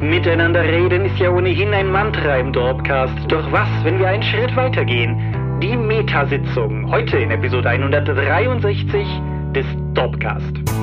Miteinander reden ist ja ohnehin ein Mantra im Dorpcast. Doch was, wenn wir einen Schritt weitergehen? Die Metasitzung, heute in Episode 163 des Dorpcast.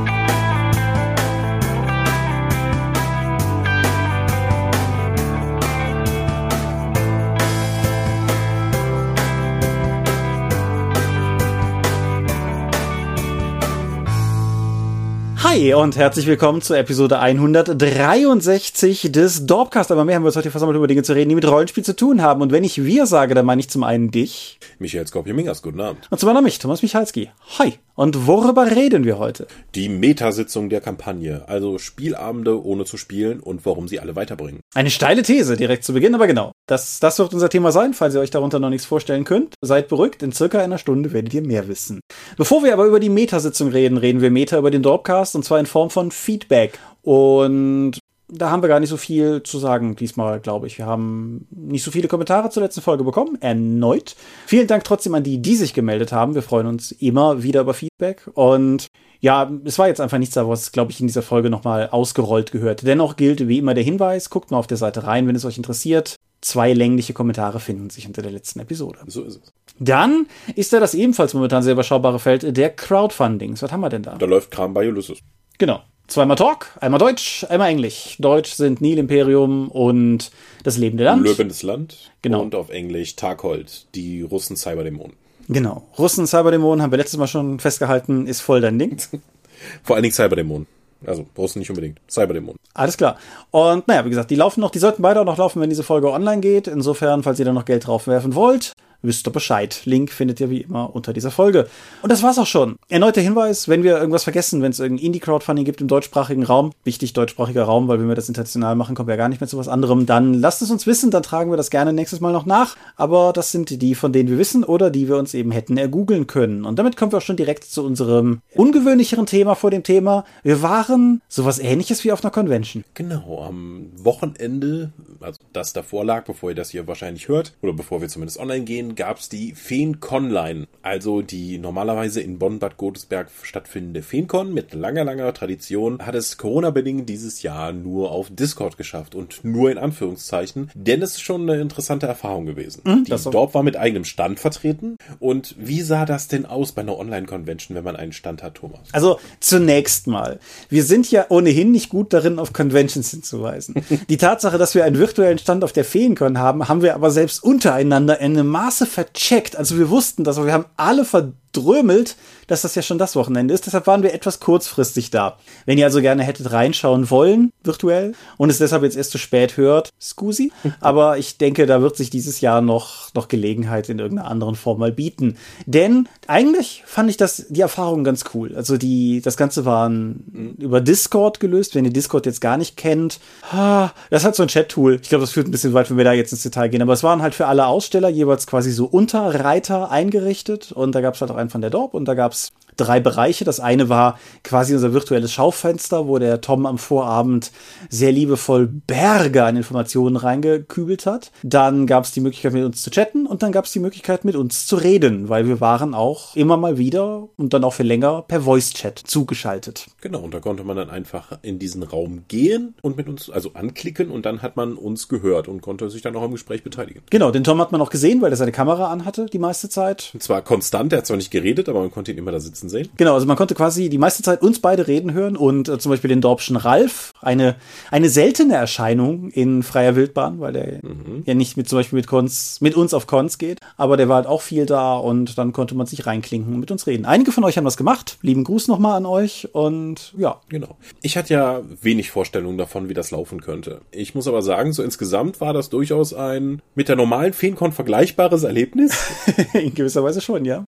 Hi und herzlich willkommen zur Episode 163 des Dorpcast. Aber mehr haben wir uns heute versammelt, über Dinge zu reden, die mit Rollenspiel zu tun haben. Und wenn ich wir sage, dann meine ich zum einen dich. Michael Skopje-Mingers, guten Abend. Und zum anderen mich, Thomas Michalski. Hi. Und worüber reden wir heute? Die Metasitzung der Kampagne, also Spielabende ohne zu spielen und warum sie alle weiterbringen. Eine steile These direkt zu Beginn, aber genau. Das, das wird unser Thema sein, falls ihr euch darunter noch nichts vorstellen könnt. Seid beruhigt, in circa einer Stunde werdet ihr mehr wissen. Bevor wir aber über die Metasitzung reden, reden wir Meta über den Dorpcast und zwar in Form von Feedback. Und da haben wir gar nicht so viel zu sagen diesmal, glaube ich. Wir haben nicht so viele Kommentare zur letzten Folge bekommen, erneut. Vielen Dank trotzdem an die, die sich gemeldet haben. Wir freuen uns immer wieder über Feedback. Und ja, es war jetzt einfach nichts, was, glaube ich, in dieser Folge nochmal ausgerollt gehört. Dennoch gilt wie immer der Hinweis, guckt mal auf der Seite rein, wenn es euch interessiert. Zwei längliche Kommentare finden sich unter der letzten Episode. So ist es. Dann ist da das ebenfalls momentan sehr überschaubare Feld der Crowdfundings. Was haben wir denn da? Da läuft Kram bei Ulysses. Genau. Zweimal Talk, einmal Deutsch, einmal Englisch. Deutsch sind Nil Imperium und das lebende Land. Löwendes Land. Genau. Und auf Englisch Taghold, die Russen Cyberdämonen. Genau. Russen Cyberdämonen haben wir letztes Mal schon festgehalten, ist voll dein Ding. Vor allen Dingen Cyberdämonen. Also Russen nicht unbedingt. Cyberdämonen. Alles klar. Und naja, wie gesagt, die laufen noch, die sollten beide auch noch laufen, wenn diese Folge online geht. Insofern, falls ihr da noch Geld draufwerfen wollt, wisst ihr Bescheid. Link findet ihr wie immer unter dieser Folge. Und das war's auch schon. Erneuter Hinweis, wenn wir irgendwas vergessen, wenn es irgendein Indie-Crowdfunding gibt im deutschsprachigen Raum, wichtig deutschsprachiger Raum, weil wenn wir das international machen, kommen wir ja gar nicht mehr zu was anderem, dann lasst es uns wissen, dann tragen wir das gerne nächstes Mal noch nach. Aber das sind die, von denen wir wissen oder die wir uns eben hätten ergoogeln können. Und damit kommen wir auch schon direkt zu unserem ungewöhnlicheren Thema vor dem Thema. Wir waren sowas ähnliches wie auf einer Convention. Genau, am Wochenende, also das davor lag, bevor ihr das hier wahrscheinlich hört, oder bevor wir zumindest online gehen, gab es die Feenconline, also die normalerweise in Bonn-Bad Godesberg stattfindende Feencon mit langer, langer Tradition, hat es Corona-bedingt dieses Jahr nur auf Discord geschafft und nur in Anführungszeichen, denn es ist schon eine interessante Erfahrung gewesen. Mhm, die. Dorp war mit eigenem Stand vertreten und wie sah das denn aus bei einer Online-Convention, wenn man einen Stand hat, Thomas? Also zunächst mal, wir sind ja ohnehin nicht gut darin, auf Conventions hinzuweisen. Die Tatsache, dass wir einen virtuellen Stand auf der Feencon haben, haben wir aber selbst untereinander in einem Maße vercheckt. Also wir wussten das, aber wir haben alle verdrömelt, dass das ja schon das Wochenende ist. Deshalb waren wir etwas kurzfristig da. Wenn ihr also gerne hättet reinschauen wollen, virtuell, und es deshalb jetzt erst zu spät hört, scusi. Aber ich denke, da wird sich dieses Jahr noch, noch Gelegenheit in irgendeiner anderen Form mal bieten. Denn eigentlich fand ich das, die Erfahrung ganz cool. Also die, das Ganze war ein, über Discord gelöst. Wenn ihr Discord jetzt gar nicht kennt, das hat so ein Chat-Tool. Ich glaube, das führt ein bisschen weit, wenn wir da jetzt ins Detail gehen. Aber es waren halt für alle Aussteller jeweils quasi so Unterreiter eingerichtet. Und da gab es halt auch einen von der Dorp und da gab es drei Bereiche. Das eine war quasi unser virtuelles Schaufenster, wo der Tom am Vorabend sehr liebevoll Berge an Informationen reingekübelt hat. Dann gab es die Möglichkeit, mit uns zu chatten und dann gab es die Möglichkeit, mit uns zu reden, weil wir waren auch immer mal wieder und dann auch für länger per Voice-Chat zugeschaltet. Genau, und da konnte man dann einfach in diesen Raum gehen und mit uns, also anklicken und dann hat man uns gehört und konnte sich dann auch am Gespräch beteiligen. Genau, den Tom hat man auch gesehen, weil er seine Kamera anhatte die meiste Zeit. Und zwar konstant, er hat zwar nicht geredet, aber man konnte ihn immer da sitzen sehen. Genau, also man konnte quasi die meiste Zeit uns beide reden hören und äh, zum Beispiel den Dorpschen Ralf, eine, eine seltene Erscheinung in freier Wildbahn, weil der ja nicht mit zum Beispiel mit Cons, mit uns auf Cons geht, aber der war halt auch viel da und dann konnte man sich reinklinken und mit uns reden. Einige von euch haben das gemacht. Lieben Gruß nochmal an euch und ja. Genau. Ich hatte ja wenig Vorstellungen davon, wie das laufen könnte. Ich muss aber sagen, so insgesamt war das durchaus ein mit der normalen Feencon vergleichbares Erlebnis. in gewisser Weise schon, ja.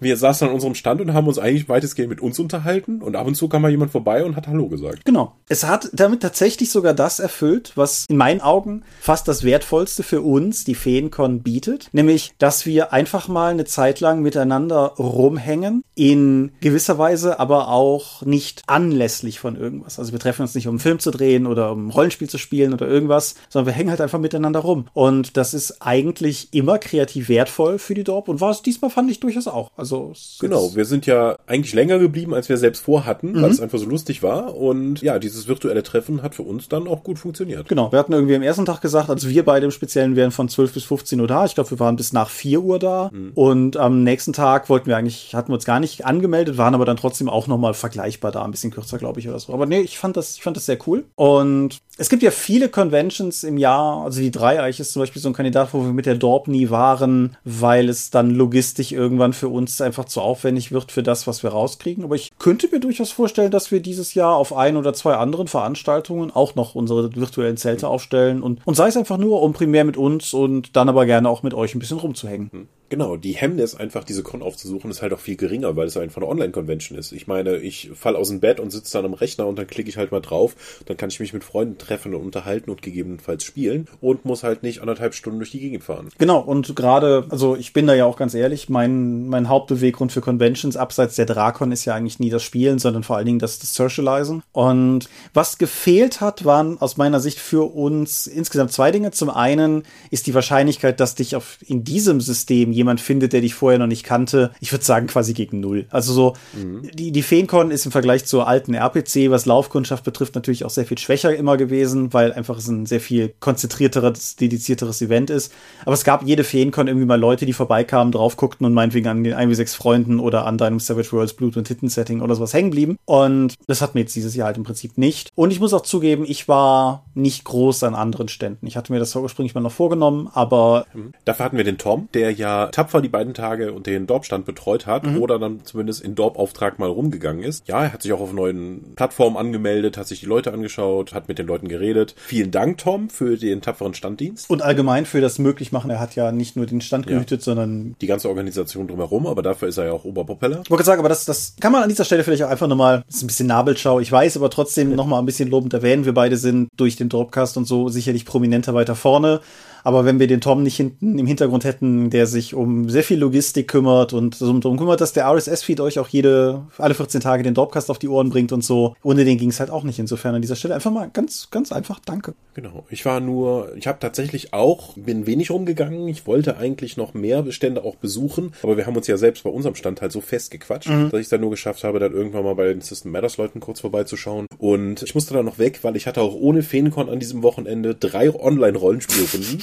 Wir saßen an unserem Stand und haben uns eigentlich weitestgehend mit uns unterhalten und ab und zu kam mal jemand vorbei und hat Hallo gesagt. Genau. Es hat damit tatsächlich sogar das erfüllt, was in meinen Augen fast das Wertvollste für uns, die Feencon, bietet. Nämlich, dass wir einfach mal eine Zeit lang miteinander rumhängen. In gewisser Weise aber auch nicht anlässlich von irgendwas. Also wir treffen uns nicht, um einen Film zu drehen oder um ein Rollenspiel zu spielen oder irgendwas, sondern wir hängen halt einfach miteinander rum. Und das ist eigentlich immer kreativ wertvoll für die Dorp und war es diesmal, fand ich durchaus auch. Auch. Also genau, wir sind ja eigentlich länger geblieben, als wir selbst vorhatten, mhm. weil es einfach so lustig war. Und ja, dieses virtuelle Treffen hat für uns dann auch gut funktioniert. Genau, wir hatten irgendwie am ersten Tag gesagt, also wir beide im Speziellen wären von 12 bis 15 Uhr da. Ich glaube, wir waren bis nach 4 Uhr da. Mhm. Und am nächsten Tag wollten wir eigentlich, hatten wir uns gar nicht angemeldet, waren aber dann trotzdem auch nochmal vergleichbar da, ein bisschen kürzer, glaube ich, oder so. Aber nee, ich fand das, ich fand das sehr cool. Und es gibt ja viele Conventions im Jahr, also die Dreieich ist zum Beispiel so ein Kandidat, wo wir mit der Dorp nie waren, weil es dann logistisch irgendwann für uns einfach zu aufwendig wird für das, was wir rauskriegen. Aber ich könnte mir durchaus vorstellen, dass wir dieses Jahr auf ein oder zwei anderen Veranstaltungen auch noch unsere virtuellen Zelte aufstellen und, und sei es einfach nur, um primär mit uns und dann aber gerne auch mit euch ein bisschen rumzuhängen. Genau, die Hemmnis, einfach diese Con aufzusuchen, ist halt auch viel geringer, weil es einfach eine Online-Convention ist. Ich meine, ich fall aus dem Bett und sitze dann am Rechner und dann klicke ich halt mal drauf, dann kann ich mich mit Freunden treffen und unterhalten und gegebenenfalls spielen und muss halt nicht anderthalb Stunden durch die Gegend fahren. Genau, und gerade, also ich bin da ja auch ganz ehrlich, mein, mein Hauptbeweggrund für Conventions abseits der Drakon ist ja eigentlich nie das Spielen, sondern vor allen Dingen das, das Socializen. Und was gefehlt hat, waren aus meiner Sicht für uns insgesamt zwei Dinge. Zum einen ist die Wahrscheinlichkeit, dass dich auf, in diesem System jemand findet, der dich vorher noch nicht kannte, ich würde sagen quasi gegen null. Also so, mhm. die, die Feencon ist im Vergleich zur alten RPC, was Laufkundschaft betrifft, natürlich auch sehr viel schwächer immer gewesen, weil einfach es ein sehr viel konzentrierteres, dedizierteres Event ist. Aber es gab jede Feencon irgendwie mal Leute, die vorbeikamen, drauf guckten und meinetwegen an den 1 wie 6 Freunden oder an deinem Savage Worlds Blut und Titten Setting oder sowas hängen blieben. Und das hat mir jetzt dieses Jahr halt im Prinzip nicht. Und ich muss auch zugeben, ich war nicht groß an anderen Ständen. Ich hatte mir das ursprünglich mal noch vorgenommen, aber. Mhm. Dafür hatten wir den Tom, der ja tapfer die beiden Tage und den Dorpstand betreut hat mhm. oder dann zumindest in Dorp-Auftrag mal rumgegangen ist. Ja, er hat sich auch auf neuen Plattformen angemeldet, hat sich die Leute angeschaut, hat mit den Leuten geredet. Vielen Dank, Tom, für den tapferen Standdienst. Und allgemein für das Möglichmachen. Er hat ja nicht nur den Stand gehütet, ja. sondern die ganze Organisation drumherum, aber dafür ist er ja auch Oberpropeller. Ich wollte sagen, aber das, das kann man an dieser Stelle vielleicht auch einfach nochmal, ist ein bisschen Nabelschau, ich weiß, aber trotzdem ja. nochmal ein bisschen lobend erwähnen. Wir beide sind durch den Dropcast und so sicherlich prominenter weiter vorne. Aber wenn wir den Tom nicht hinten im Hintergrund hätten, der sich um sehr viel Logistik kümmert und darum kümmert, dass der RSS-Feed euch auch jede, alle 14 Tage den Dropcast auf die Ohren bringt und so, ohne den ging es halt auch nicht. Insofern an dieser Stelle einfach mal ganz, ganz einfach Danke. Genau. Ich war nur, ich habe tatsächlich auch, bin wenig rumgegangen. Ich wollte eigentlich noch mehr Bestände auch besuchen, aber wir haben uns ja selbst bei unserem Stand halt so festgequatscht, mhm. dass ich es dann nur geschafft habe, dann irgendwann mal bei den System Matters Leuten kurz vorbeizuschauen. Und ich musste dann noch weg, weil ich hatte auch ohne Feencon an diesem Wochenende drei Online-Rollenspielrunden.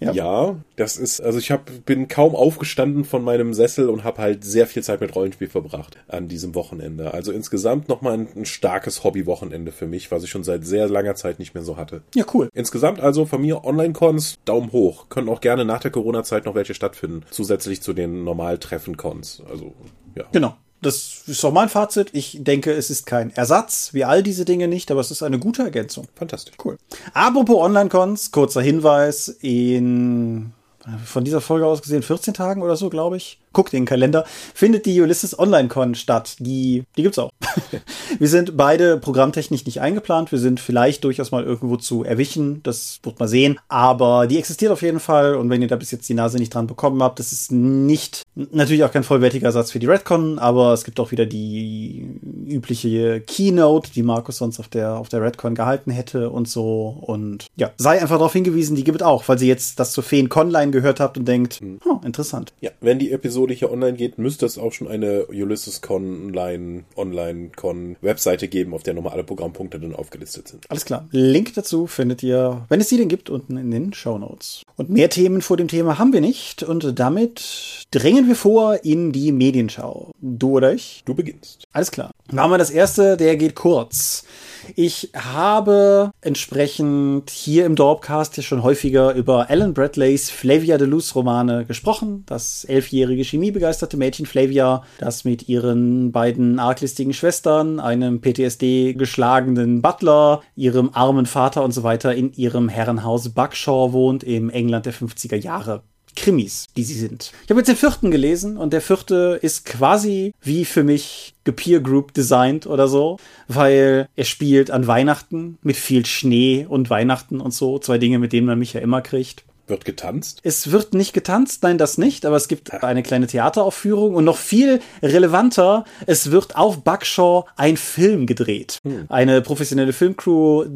Ja. ja. das ist, also ich hab, bin kaum aufgestanden von meinem Sessel und habe halt sehr viel Zeit mit Rollenspiel verbracht an diesem Wochenende. Also insgesamt nochmal ein, ein starkes Hobby-Wochenende für mich, was ich schon seit sehr langer Zeit nicht mehr so hatte. Ja, cool. Insgesamt also von mir Online-Cons, Daumen hoch. Können auch gerne nach der Corona-Zeit noch welche stattfinden, zusätzlich zu den normal Treffen-Cons. Also, ja. Genau das ist auch mein Fazit. Ich denke, es ist kein Ersatz, wie all diese Dinge nicht, aber es ist eine gute Ergänzung. Fantastisch. Cool. Apropos Online-Cons, kurzer Hinweis, in von dieser Folge aus gesehen 14 Tagen oder so, glaube ich, guckt in den Kalender, findet die Ulysses Online Con statt. Die, die gibt's auch. wir sind beide programmtechnisch nicht eingeplant. Wir sind vielleicht durchaus mal irgendwo zu erwischen. Das wird man sehen. Aber die existiert auf jeden Fall. Und wenn ihr da bis jetzt die Nase nicht dran bekommen habt, das ist nicht, natürlich auch kein vollwertiger Ersatz für die Redcon, aber es gibt auch wieder die übliche Keynote, die Markus sonst auf der, auf der Redcon gehalten hätte und so. Und ja, sei einfach darauf hingewiesen, die gibt es auch, falls ihr jetzt das zu Feen Conline gehört habt und denkt, hm, interessant. Ja, wenn die Episode Episode hier online geht, müsste es auch schon eine Ulysses Con Online, Online Con Webseite geben, auf der nochmal alle Programmpunkte dann aufgelistet sind. Alles klar. Link dazu findet ihr, wenn es sie denn gibt, unten in den Show Notes. Und mehr Themen vor dem Thema haben wir nicht und damit drängen wir vor in die Medienschau. Du oder ich? Du beginnst. Alles klar. Machen wir das erste, der geht kurz. Ich habe entsprechend hier im Dorpcast schon häufiger über Alan Bradleys Flavia de Luz Romane gesprochen. Das elfjährige chemiebegeisterte Mädchen Flavia, das mit ihren beiden arglistigen Schwestern, einem PTSD geschlagenen Butler, ihrem armen Vater und so weiter in ihrem Herrenhaus Buckshaw wohnt im England der 50er Jahre. Krimis, die sie sind. Ich habe jetzt den vierten gelesen und der vierte ist quasi wie für mich gepeer Group designt oder so, weil er spielt an Weihnachten mit viel Schnee und Weihnachten und so, zwei Dinge, mit denen man mich ja immer kriegt. Wird getanzt? Es wird nicht getanzt, nein, das nicht, aber es gibt eine kleine Theateraufführung und noch viel relevanter, es wird auf Buckshaw ein Film gedreht. Hm. Eine professionelle Filmcrew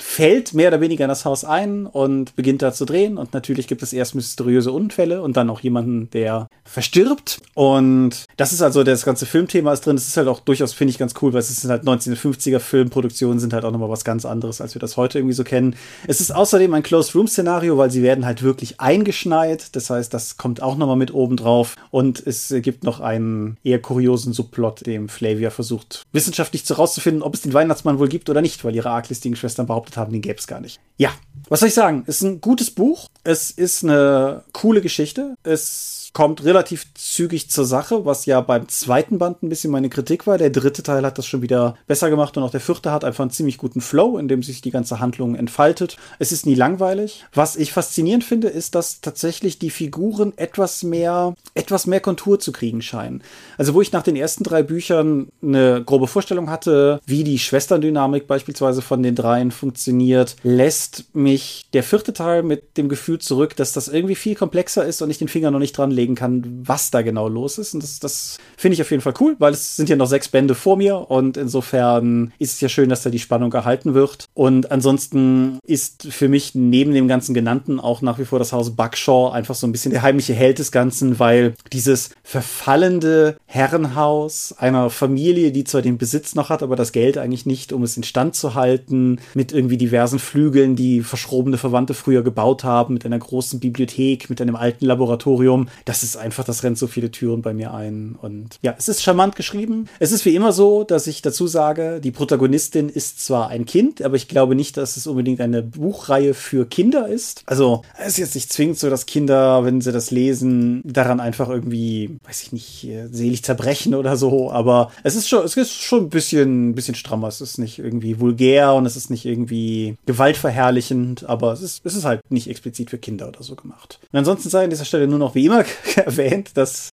fällt mehr oder weniger in das Haus ein und beginnt da zu drehen und natürlich gibt es erst mysteriöse Unfälle und dann auch jemanden, der verstirbt und das ist also das ganze Filmthema ist drin. Das ist halt auch durchaus, finde ich, ganz cool, weil es sind halt 1950er Filmproduktionen sind halt auch nochmal was ganz anderes, als wir das heute irgendwie so kennen. Es ist außerdem ein Closed-Room-Szenario, weil sie werden halt wirklich eingeschneit. Das heißt, das kommt auch nochmal mit oben drauf. Und es gibt noch einen eher kuriosen Subplot, dem Flavia versucht, wissenschaftlich zu rauszufinden, ob es den Weihnachtsmann wohl gibt oder nicht, weil ihre arglistigen Schwestern behauptet haben, den gäbe es gar nicht. Ja, was soll ich sagen? Es ist ein gutes Buch. Es ist eine coole Geschichte. Es kommt relativ zügig zur Sache, was ja beim zweiten Band ein bisschen meine Kritik war. Der dritte Teil hat das schon wieder besser gemacht und auch der vierte hat einfach einen ziemlich guten Flow, in dem sich die ganze Handlung entfaltet. Es ist nie langweilig. Was ich faszinierend finde, ist, dass tatsächlich die Figuren etwas mehr, etwas mehr Kontur zu kriegen scheinen. Also wo ich nach den ersten drei Büchern eine grobe Vorstellung hatte, wie die Schwesterndynamik beispielsweise von den dreien funktioniert, lässt mich der vierte Teil mit dem Gefühl zurück, dass das irgendwie viel komplexer ist und ich den Finger noch nicht dran legen kann, was da genau los ist. Und das, das finde ich auf jeden Fall cool, weil es sind ja noch sechs Bände vor mir und insofern ist es ja schön, dass da die Spannung gehalten wird. Und ansonsten ist für mich neben dem ganzen Genannten auch nach wie vor das Haus Buckshaw einfach so ein bisschen der heimliche Held des Ganzen, weil dieses verfallende Herrenhaus einer Familie, die zwar den Besitz noch hat, aber das Geld eigentlich nicht, um es instand zu halten, mit irgendwie diversen Flügeln, die verschrobene Verwandte früher gebaut haben, mit einer großen Bibliothek, mit einem alten Laboratorium, das ist einfach, das rennt so viele Türen bei mir ein. Und ja, es ist charmant geschrieben. Es ist wie immer so, dass ich dazu sage, die Protagonistin ist zwar ein Kind, aber ich glaube nicht, dass es unbedingt eine Buchreihe für Kinder ist. Also, es ist jetzt nicht zwingend so, dass Kinder, wenn sie das lesen, daran einfach irgendwie, weiß ich nicht, selig zerbrechen oder so. Aber es ist schon, es ist schon ein bisschen, ein bisschen strammer. Es ist nicht irgendwie vulgär und es ist nicht irgendwie gewaltverherrlichend, aber es ist, es ist halt nicht explizit für Kinder oder so gemacht. Und ansonsten sei an dieser Stelle nur noch wie immer erwähnt, dass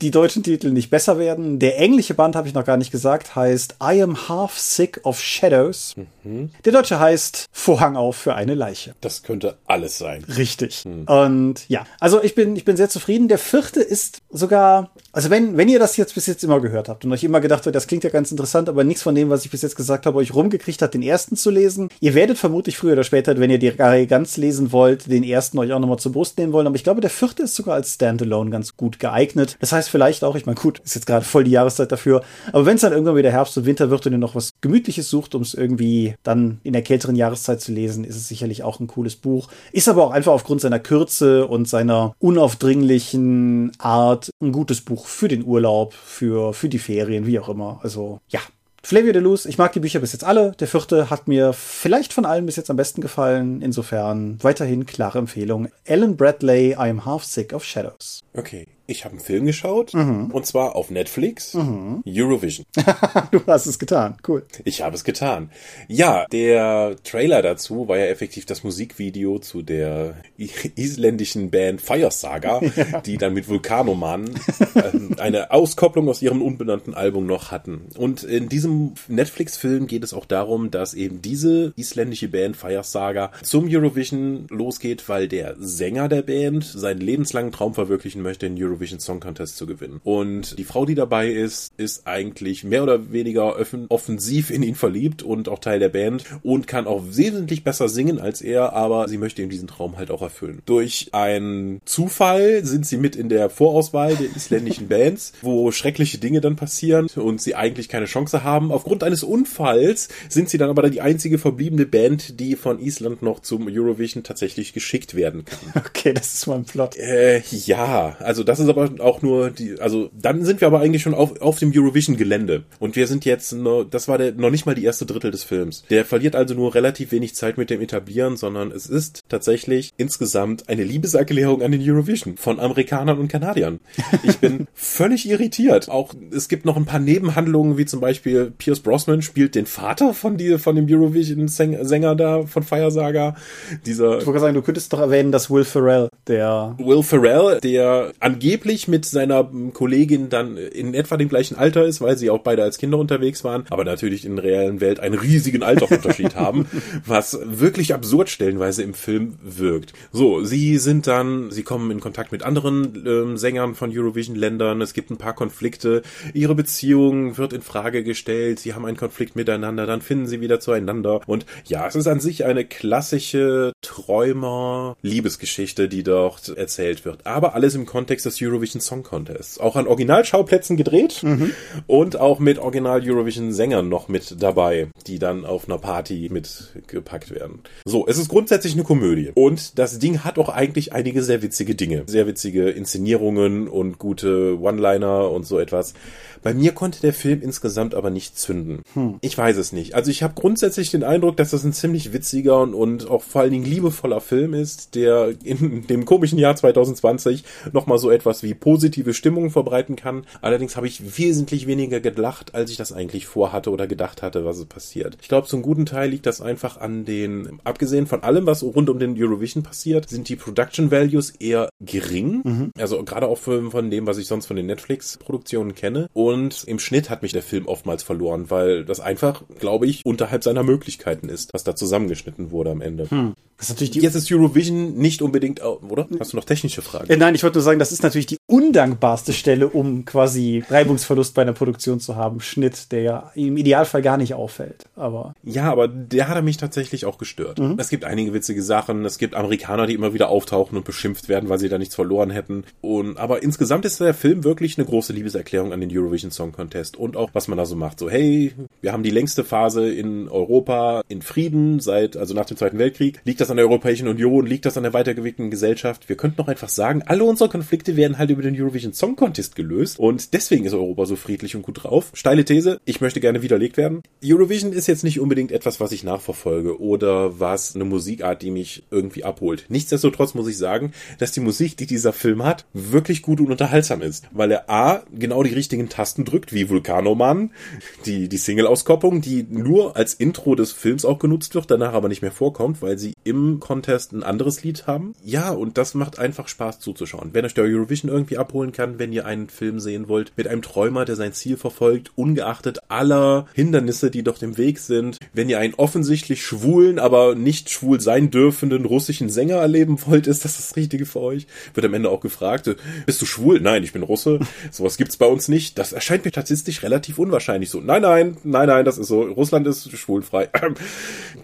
die deutschen Titel nicht besser werden. Der englische Band, habe ich noch gar nicht gesagt, heißt I am half sick of shadows. Mhm. Der deutsche heißt Vorhang auf für eine Leiche. Das könnte alles sein. Richtig. Mhm. Und ja, also ich bin, ich bin sehr zufrieden. Der vierte ist sogar, also wenn, wenn ihr das jetzt bis jetzt immer gehört habt und euch immer gedacht habt, das klingt ja ganz interessant, aber nichts von dem, was ich bis jetzt gesagt habe, euch rumgekriegt hat, den ersten zu lesen. Ihr werdet vermutlich früher oder später, wenn ihr die Reihe ganz lesen wollt, den ersten euch auch nochmal zur Brust nehmen wollen. Aber ich glaube, der vierte ist sogar als Standalone ganz gut geeignet. Das heißt vielleicht auch, ich meine, gut, ist jetzt gerade voll die Jahreszeit dafür, aber wenn es dann irgendwann wieder Herbst und Winter wird und ihr noch was Gemütliches sucht, um es irgendwie dann in der kälteren Jahreszeit zu lesen, ist es sicherlich auch ein cooles Buch. Ist aber auch einfach aufgrund seiner Kürze und seiner unaufdringlichen Art ein gutes Buch für den Urlaub, für, für die Ferien, wie auch immer. Also ja, Flavio de Luz, ich mag die Bücher bis jetzt alle. Der vierte hat mir vielleicht von allen bis jetzt am besten gefallen. Insofern weiterhin klare Empfehlung. Alan Bradley, I'm Half Sick of Shadows. Okay. Ich habe einen Film geschaut mhm. und zwar auf Netflix, mhm. Eurovision. du hast es getan, cool. Ich habe es getan. Ja, der Trailer dazu war ja effektiv das Musikvideo zu der isländischen Band Fire Saga, ja. die dann mit Vulkanoman äh, eine Auskopplung aus ihrem unbenannten Album noch hatten. Und in diesem Netflix-Film geht es auch darum, dass eben diese isländische Band Fire Saga zum Eurovision losgeht, weil der Sänger der Band seinen lebenslangen Traum verwirklichen möchte, in Eurovision Eurovision Song Contest zu gewinnen. Und die Frau, die dabei ist, ist eigentlich mehr oder weniger offensiv in ihn verliebt und auch Teil der Band und kann auch wesentlich besser singen als er, aber sie möchte ihm diesen Traum halt auch erfüllen. Durch einen Zufall sind sie mit in der Vorauswahl der isländischen Bands, wo schreckliche Dinge dann passieren und sie eigentlich keine Chance haben. Aufgrund eines Unfalls sind sie dann aber die einzige verbliebene Band, die von Island noch zum Eurovision tatsächlich geschickt werden kann. Okay, das ist mal ein Plot. Äh, ja, also das ist ist aber auch nur die, also dann sind wir aber eigentlich schon auf, auf dem Eurovision-Gelände. Und wir sind jetzt, noch, das war der, noch nicht mal die erste Drittel des Films. Der verliert also nur relativ wenig Zeit mit dem Etablieren, sondern es ist tatsächlich insgesamt eine Liebeserklärung an den Eurovision von Amerikanern und Kanadiern. Ich bin völlig irritiert. Auch es gibt noch ein paar Nebenhandlungen, wie zum Beispiel Pierce Brosnan spielt den Vater von, die, von dem Eurovision-Sänger da von Fire Saga. Dieser, ich wollte sagen, du könntest doch erwähnen, dass Will Ferrell, der Will Ferrell, der angeblich angeblich mit seiner Kollegin dann in etwa dem gleichen Alter ist, weil sie auch beide als Kinder unterwegs waren, aber natürlich in der realen Welt einen riesigen Altersunterschied haben, was wirklich absurd stellenweise im Film wirkt. So, sie sind dann, sie kommen in Kontakt mit anderen ähm, Sängern von Eurovision-Ländern, es gibt ein paar Konflikte, ihre Beziehung wird in Frage gestellt, sie haben einen Konflikt miteinander, dann finden sie wieder zueinander und ja, es ist an sich eine klassische Träumer-Liebesgeschichte, die dort erzählt wird, aber alles im Kontext des Eurovision Song Contests. Auch an Originalschauplätzen gedreht mhm. und auch mit Original-Eurovision-Sängern noch mit dabei, die dann auf einer Party mitgepackt werden. So, es ist grundsätzlich eine Komödie und das Ding hat auch eigentlich einige sehr witzige Dinge, sehr witzige Inszenierungen und gute One-Liner und so etwas. Bei mir konnte der Film insgesamt aber nicht zünden. Hm. Ich weiß es nicht. Also ich habe grundsätzlich den Eindruck, dass das ein ziemlich witziger und, und auch vor allen Dingen liebevoller Film ist, der in dem komischen Jahr 2020 nochmal so etwas wie positive Stimmung verbreiten kann. Allerdings habe ich wesentlich weniger gelacht, als ich das eigentlich vorhatte oder gedacht hatte, was es passiert. Ich glaube, zum guten Teil liegt das einfach an den, abgesehen von allem, was rund um den Eurovision passiert, sind die Production Values eher gering. Mhm. Also gerade auch von, dem, was ich sonst von den Netflix-Produktionen kenne. Und im Schnitt hat mich der Film oftmals verloren, weil das einfach, glaube ich, unterhalb seiner Möglichkeiten ist, was da zusammengeschnitten wurde am Ende. Hm. Das ist natürlich die Jetzt ist Eurovision nicht unbedingt, oder? Hast du noch technische Fragen? Äh, nein, ich wollte nur sagen, das ist natürlich die undankbarste Stelle, um quasi Reibungsverlust bei einer Produktion zu haben. Schnitt, der ja im Idealfall gar nicht auffällt. Aber ja, aber der hat mich tatsächlich auch gestört. Mhm. Es gibt einige witzige Sachen. Es gibt Amerikaner, die immer wieder auftauchen und beschimpft werden, weil sie da nichts verloren hätten. Und aber insgesamt ist der Film wirklich eine große Liebeserklärung an den Eurovision Song Contest und auch was man da so macht. So hey, wir haben die längste Phase in Europa in Frieden seit also nach dem Zweiten Weltkrieg. Liegt das an der Europäischen Union? Liegt das an der weitergewickten Gesellschaft? Wir könnten doch einfach sagen, alle unsere Konflikte werden halt über den Eurovision Song Contest gelöst und deswegen ist Europa so friedlich und gut drauf. Steile These, ich möchte gerne widerlegt werden. Eurovision ist jetzt nicht unbedingt etwas, was ich nachverfolge oder was eine Musikart, die mich irgendwie abholt. Nichtsdestotrotz muss ich sagen, dass die Musik, die dieser Film hat, wirklich gut und unterhaltsam ist, weil er A, genau die richtigen Tasten drückt, wie Vulkanoman, die, die Single-Auskopplung, die nur als Intro des Films auch genutzt wird, danach aber nicht mehr vorkommt, weil sie im Contest ein anderes Lied haben. Ja, und das macht einfach Spaß zuzuschauen. Wenn euch der Eurovision irgendwie abholen kann, wenn ihr einen Film sehen wollt, mit einem Träumer, der sein Ziel verfolgt, ungeachtet aller Hindernisse, die doch im Weg sind, wenn ihr einen offensichtlich schwulen, aber nicht schwul sein dürfenden russischen Sänger erleben wollt, ist das das Richtige für euch? Wird am Ende auch gefragt, bist du schwul? Nein, ich bin Russe. Sowas gibt's bei uns nicht. Das erscheint mir statistisch relativ unwahrscheinlich so. Nein, nein, nein, nein, das ist so. Russland ist schwulfrei.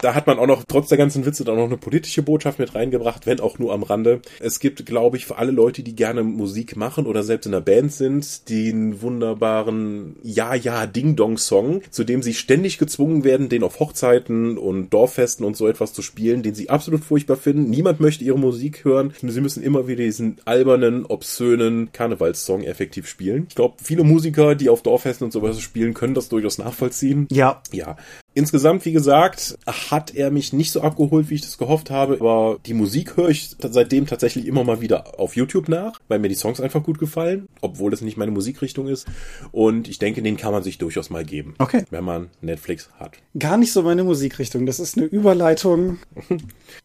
Da hat man auch noch, trotz der ganzen Witze, da noch eine politische Botschaft mit reingebracht, wenn auch nur am Rande. Es gibt, glaube ich, für alle Leute, die gerne Musik machen oder selbst in der Band sind, den wunderbaren Ja, ja, Ding-Dong-Song, zu dem sie ständig gezwungen werden, den auf Hochzeiten und Dorffesten und so etwas zu spielen, den sie absolut furchtbar finden. Niemand möchte ihre Musik hören. Sie müssen immer wieder diesen albernen, obszönen Karnevalssong effektiv spielen. Ich glaube, viele Musiker, die auf Dorffesten und sowas spielen, können das durchaus nachvollziehen. Ja. Ja. Insgesamt, wie gesagt, hat er mich nicht so abgeholt, wie ich das gehofft habe, aber die Musik höre ich seitdem tatsächlich immer mal wieder auf YouTube nach, weil mir die Songs einfach gut gefallen, obwohl das nicht meine Musikrichtung ist. Und ich denke, den kann man sich durchaus mal geben, okay. wenn man Netflix hat. Gar nicht so meine Musikrichtung, das ist eine Überleitung.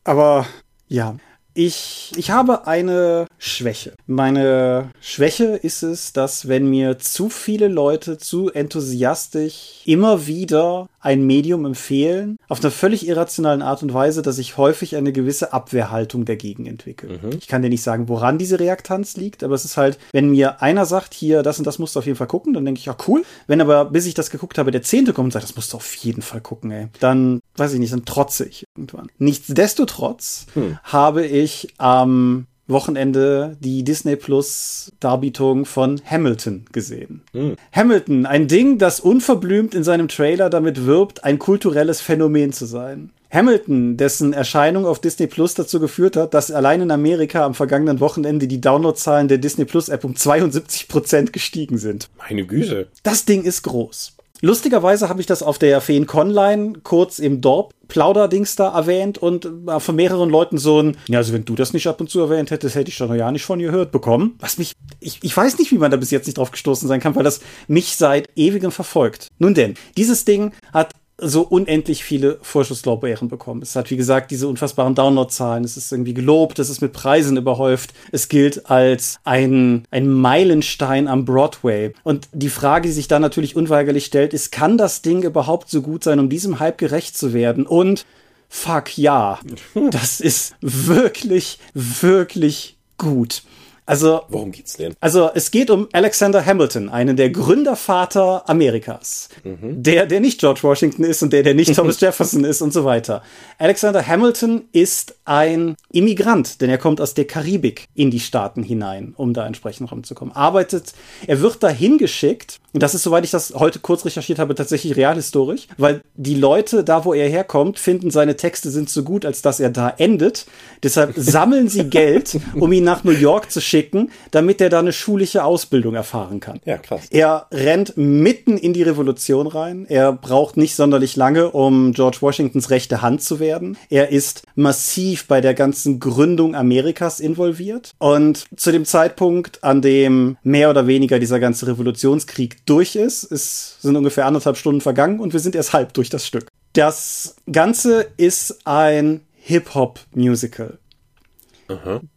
aber ja, ich, ich habe eine Schwäche. Meine Schwäche ist es, dass wenn mir zu viele Leute zu enthusiastisch immer wieder ein Medium empfehlen, auf einer völlig irrationalen Art und Weise, dass ich häufig eine gewisse Abwehrhaltung dagegen entwickle. Mhm. Ich kann dir nicht sagen, woran diese Reaktanz liegt, aber es ist halt, wenn mir einer sagt, hier, das und das musst du auf jeden Fall gucken, dann denke ich, ja, cool. Wenn aber, bis ich das geguckt habe, der Zehnte kommt und sagt, das musst du auf jeden Fall gucken, ey, dann, weiß ich nicht, dann trotze ich irgendwann. Nichtsdestotrotz hm. habe ich am ähm, Wochenende die Disney Plus Darbietung von Hamilton gesehen. Mhm. Hamilton, ein Ding, das unverblümt in seinem Trailer damit wirbt, ein kulturelles Phänomen zu sein. Hamilton, dessen Erscheinung auf Disney Plus dazu geführt hat, dass allein in Amerika am vergangenen Wochenende die Downloadzahlen der Disney Plus App um 72 Prozent gestiegen sind. Meine Güte. Das Ding ist groß. Lustigerweise habe ich das auf der Feen Conline kurz im Dorp Plauderdings da erwähnt und äh, von mehreren Leuten so ein, ja, also wenn du das nicht ab und zu erwähnt hättest, hätte ich doch noch ja nicht von ihr gehört bekommen. Was mich, ich, ich weiß nicht, wie man da bis jetzt nicht drauf gestoßen sein kann, weil das mich seit ewigem verfolgt. Nun denn, dieses Ding hat so unendlich viele Vorschusslorbeeren bekommen. Es hat, wie gesagt, diese unfassbaren Downloadzahlen. Es ist irgendwie gelobt, es ist mit Preisen überhäuft. Es gilt als ein, ein Meilenstein am Broadway. Und die Frage, die sich da natürlich unweigerlich stellt, ist, kann das Ding überhaupt so gut sein, um diesem Hype gerecht zu werden? Und fuck ja, das ist wirklich, wirklich gut. Also, worum geht's denn? Also, es geht um Alexander Hamilton, einen der Gründervater Amerikas. Mhm. Der, der nicht George Washington ist und der, der nicht Thomas Jefferson ist und so weiter. Alexander Hamilton ist ein Immigrant, denn er kommt aus der Karibik in die Staaten hinein, um da entsprechend rumzukommen. Arbeitet, er wird dahin geschickt, und das ist, soweit ich das heute kurz recherchiert habe, tatsächlich realhistorisch, weil die Leute, da wo er herkommt, finden, seine Texte sind so gut, als dass er da endet. Deshalb sammeln sie Geld, um ihn nach New York zu schicken, damit er da eine schulische Ausbildung erfahren kann. Ja, krass. Er rennt mitten in die Revolution rein. Er braucht nicht sonderlich lange, um George Washingtons rechte Hand zu werden. Er ist massiv bei der ganzen Gründung Amerikas involviert. Und zu dem Zeitpunkt, an dem mehr oder weniger dieser ganze Revolutionskrieg durch ist. Es sind ungefähr anderthalb Stunden vergangen und wir sind erst halb durch das Stück. Das Ganze ist ein Hip-Hop-Musical.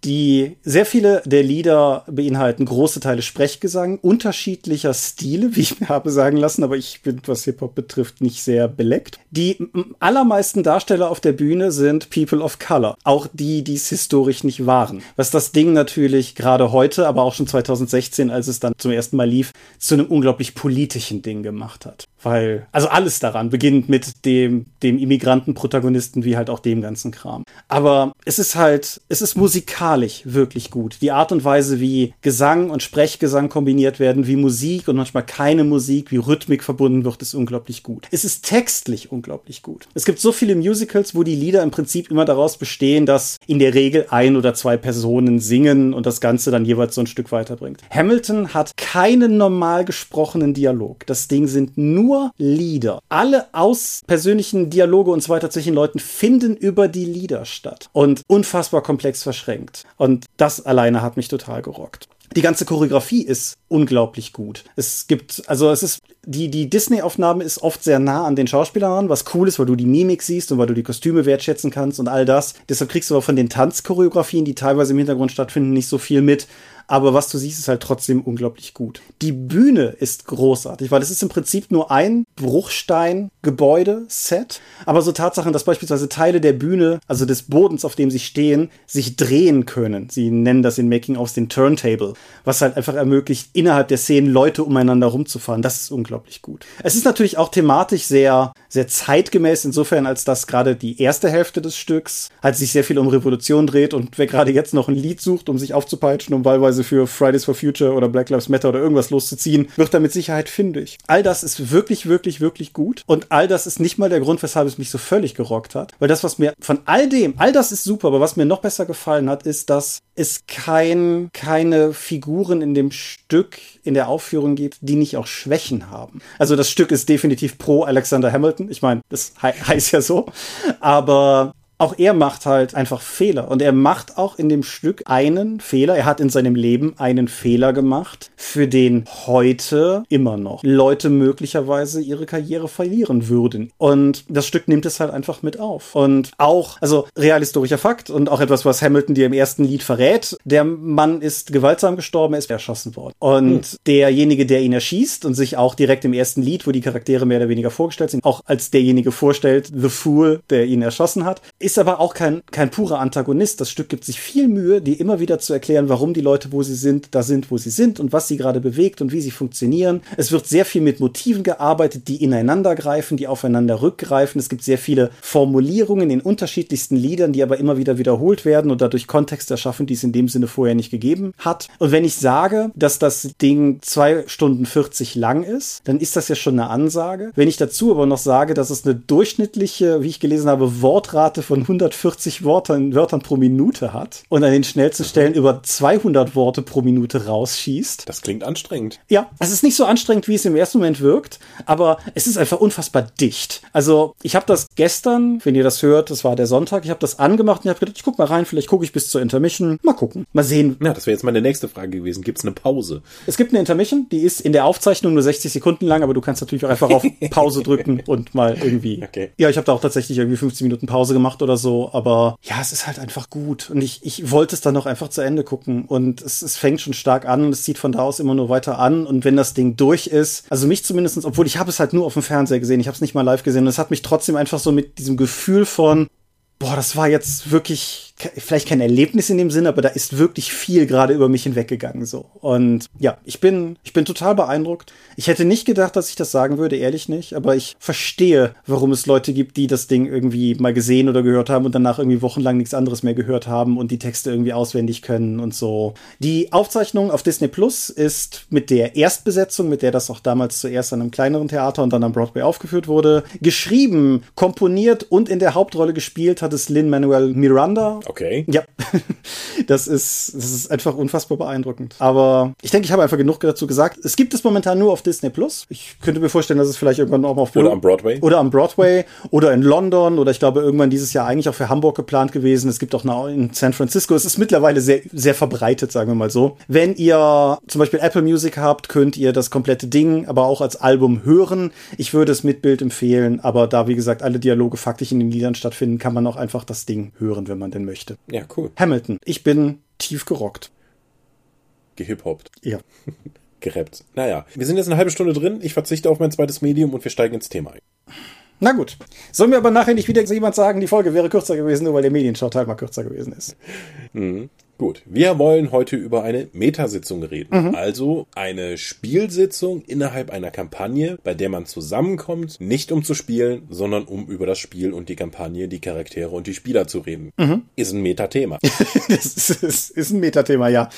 Die sehr viele der Lieder beinhalten große Teile Sprechgesang, unterschiedlicher Stile, wie ich mir habe sagen lassen, aber ich bin, was Hip-Hop betrifft, nicht sehr beleckt. Die allermeisten Darsteller auf der Bühne sind People of Color, auch die, die es historisch nicht waren. Was das Ding natürlich gerade heute, aber auch schon 2016, als es dann zum ersten Mal lief, zu einem unglaublich politischen Ding gemacht hat. Weil, also alles daran, beginnt mit dem, dem Immigrantenprotagonisten wie halt auch dem ganzen Kram. Aber es ist halt, es ist musikalisch wirklich gut. Die Art und Weise, wie Gesang und Sprechgesang kombiniert werden, wie Musik und manchmal keine Musik, wie Rhythmik verbunden wird, ist unglaublich gut. Es ist textlich unglaublich gut. Es gibt so viele Musicals, wo die Lieder im Prinzip immer daraus bestehen, dass in der Regel ein oder zwei Personen singen und das Ganze dann jeweils so ein Stück weiterbringt. Hamilton hat keinen normal gesprochenen Dialog. Das Ding sind nur nur Lieder. Alle aus persönlichen Dialoge und so weiter zwischen Leuten finden über die Lieder statt. Und unfassbar komplex verschränkt. Und das alleine hat mich total gerockt. Die ganze Choreografie ist unglaublich gut. Es gibt, also es ist, die, die Disney-Aufnahme ist oft sehr nah an den Schauspielern was cool ist, weil du die Mimik siehst und weil du die Kostüme wertschätzen kannst und all das. Deshalb kriegst du aber von den Tanzchoreografien, die teilweise im Hintergrund stattfinden, nicht so viel mit aber was du siehst, ist halt trotzdem unglaublich gut. Die Bühne ist großartig, weil es ist im Prinzip nur ein Bruchstein-Gebäude-Set, aber so Tatsachen, dass beispielsweise Teile der Bühne, also des Bodens, auf dem sie stehen, sich drehen können. Sie nennen das in Making-ofs den Turntable, was halt einfach ermöglicht, innerhalb der Szenen Leute umeinander rumzufahren. Das ist unglaublich gut. Es ist natürlich auch thematisch sehr, sehr zeitgemäß insofern, als dass gerade die erste Hälfte des Stücks halt sich sehr viel um Revolution dreht und wer gerade jetzt noch ein Lied sucht, um sich aufzupeitschen, um wahlweise beispielsweise für Fridays for Future oder Black Lives Matter oder irgendwas loszuziehen, wird da mit Sicherheit findig. All das ist wirklich, wirklich, wirklich gut. Und all das ist nicht mal der Grund, weshalb es mich so völlig gerockt hat. Weil das, was mir von all dem, all das ist super, aber was mir noch besser gefallen hat, ist, dass es kein, keine Figuren in dem Stück, in der Aufführung gibt, die nicht auch Schwächen haben. Also das Stück ist definitiv pro Alexander Hamilton. Ich meine, das he heißt ja so. Aber auch er macht halt einfach Fehler. Und er macht auch in dem Stück einen Fehler. Er hat in seinem Leben einen Fehler gemacht, für den heute immer noch Leute möglicherweise ihre Karriere verlieren würden. Und das Stück nimmt es halt einfach mit auf. Und auch, also realhistorischer Fakt und auch etwas, was Hamilton dir im ersten Lied verrät. Der Mann ist gewaltsam gestorben, er ist erschossen worden. Und hm. derjenige, der ihn erschießt und sich auch direkt im ersten Lied, wo die Charaktere mehr oder weniger vorgestellt sind, auch als derjenige vorstellt, The Fool, der ihn erschossen hat, ist aber auch kein, kein purer Antagonist. Das Stück gibt sich viel Mühe, dir immer wieder zu erklären, warum die Leute, wo sie sind, da sind, wo sie sind und was sie gerade bewegt und wie sie funktionieren. Es wird sehr viel mit Motiven gearbeitet, die ineinander greifen, die aufeinander rückgreifen. Es gibt sehr viele Formulierungen in unterschiedlichsten Liedern, die aber immer wieder wiederholt werden und dadurch Kontext erschaffen, die es in dem Sinne vorher nicht gegeben hat. Und wenn ich sage, dass das Ding zwei Stunden 40 lang ist, dann ist das ja schon eine Ansage. Wenn ich dazu aber noch sage, dass es eine durchschnittliche, wie ich gelesen habe, Wortrate von von 140 Wörtern, Wörtern pro Minute hat und an den schnellsten Stellen über 200 Worte pro Minute rausschießt. Das klingt anstrengend. Ja, es ist nicht so anstrengend, wie es im ersten Moment wirkt, aber es ist einfach unfassbar dicht. Also ich habe das gestern, wenn ihr das hört, das war der Sonntag, ich habe das angemacht und ich habe gedacht, ich guck mal rein, vielleicht gucke ich bis zur Intermission. Mal gucken, mal sehen. Ja, das wäre jetzt meine nächste Frage gewesen. Gibt es eine Pause? Es gibt eine Intermission, die ist in der Aufzeichnung nur 60 Sekunden lang, aber du kannst natürlich auch einfach auf Pause drücken und mal irgendwie. Okay. Ja, ich habe da auch tatsächlich irgendwie 15 Minuten Pause gemacht oder so, aber ja, es ist halt einfach gut. Und ich, ich wollte es dann noch einfach zu Ende gucken. Und es, es fängt schon stark an und es zieht von da aus immer nur weiter an. Und wenn das Ding durch ist, also mich zumindestens, obwohl ich habe es halt nur auf dem Fernseher gesehen, ich habe es nicht mal live gesehen und es hat mich trotzdem einfach so mit diesem Gefühl von boah, das war jetzt wirklich vielleicht kein Erlebnis in dem Sinne, aber da ist wirklich viel gerade über mich hinweggegangen so. Und ja, ich bin ich bin total beeindruckt. Ich hätte nicht gedacht, dass ich das sagen würde, ehrlich nicht, aber ich verstehe, warum es Leute gibt, die das Ding irgendwie mal gesehen oder gehört haben und danach irgendwie wochenlang nichts anderes mehr gehört haben und die Texte irgendwie auswendig können und so. Die Aufzeichnung auf Disney Plus ist mit der Erstbesetzung, mit der das auch damals zuerst an einem kleineren Theater und dann am Broadway aufgeführt wurde, geschrieben, komponiert und in der Hauptrolle gespielt hat es Lin Manuel Miranda Okay. ja, das ist, das ist einfach unfassbar beeindruckend. Aber ich denke, ich habe einfach genug dazu gesagt. Es gibt es momentan nur auf Disney Plus. Ich könnte mir vorstellen, dass es vielleicht irgendwann auch mal auf Oder am Broadway. oder am Broadway oder in London oder ich glaube irgendwann dieses Jahr eigentlich auch für Hamburg geplant gewesen. Es gibt auch noch in San Francisco. Es ist mittlerweile sehr, sehr verbreitet, sagen wir mal so. Wenn ihr zum Beispiel Apple Music habt, könnt ihr das komplette Ding aber auch als Album hören. Ich würde es mit Bild empfehlen, aber da, wie gesagt, alle Dialoge faktisch in den Liedern stattfinden, kann man auch einfach das Ding hören, wenn man denn möchte. Ja, cool. Hamilton. Ich bin tief gerockt. Gehiphoppt. Ja. Gerappt. Naja, wir sind jetzt eine halbe Stunde drin. Ich verzichte auf mein zweites Medium und wir steigen ins Thema ein. Na gut. Sollen wir aber nachher nicht wieder jemand sagen, die Folge wäre kürzer gewesen, nur weil der Medienschau-Teil mal kürzer gewesen ist. Gut, wir wollen heute über eine Metasitzung reden. Mhm. Also eine Spielsitzung innerhalb einer Kampagne, bei der man zusammenkommt, nicht um zu spielen, sondern um über das Spiel und die Kampagne, die Charaktere und die Spieler zu reden. Mhm. Ist ein Metathema. das ist, ist, ist ein Metathema, ja.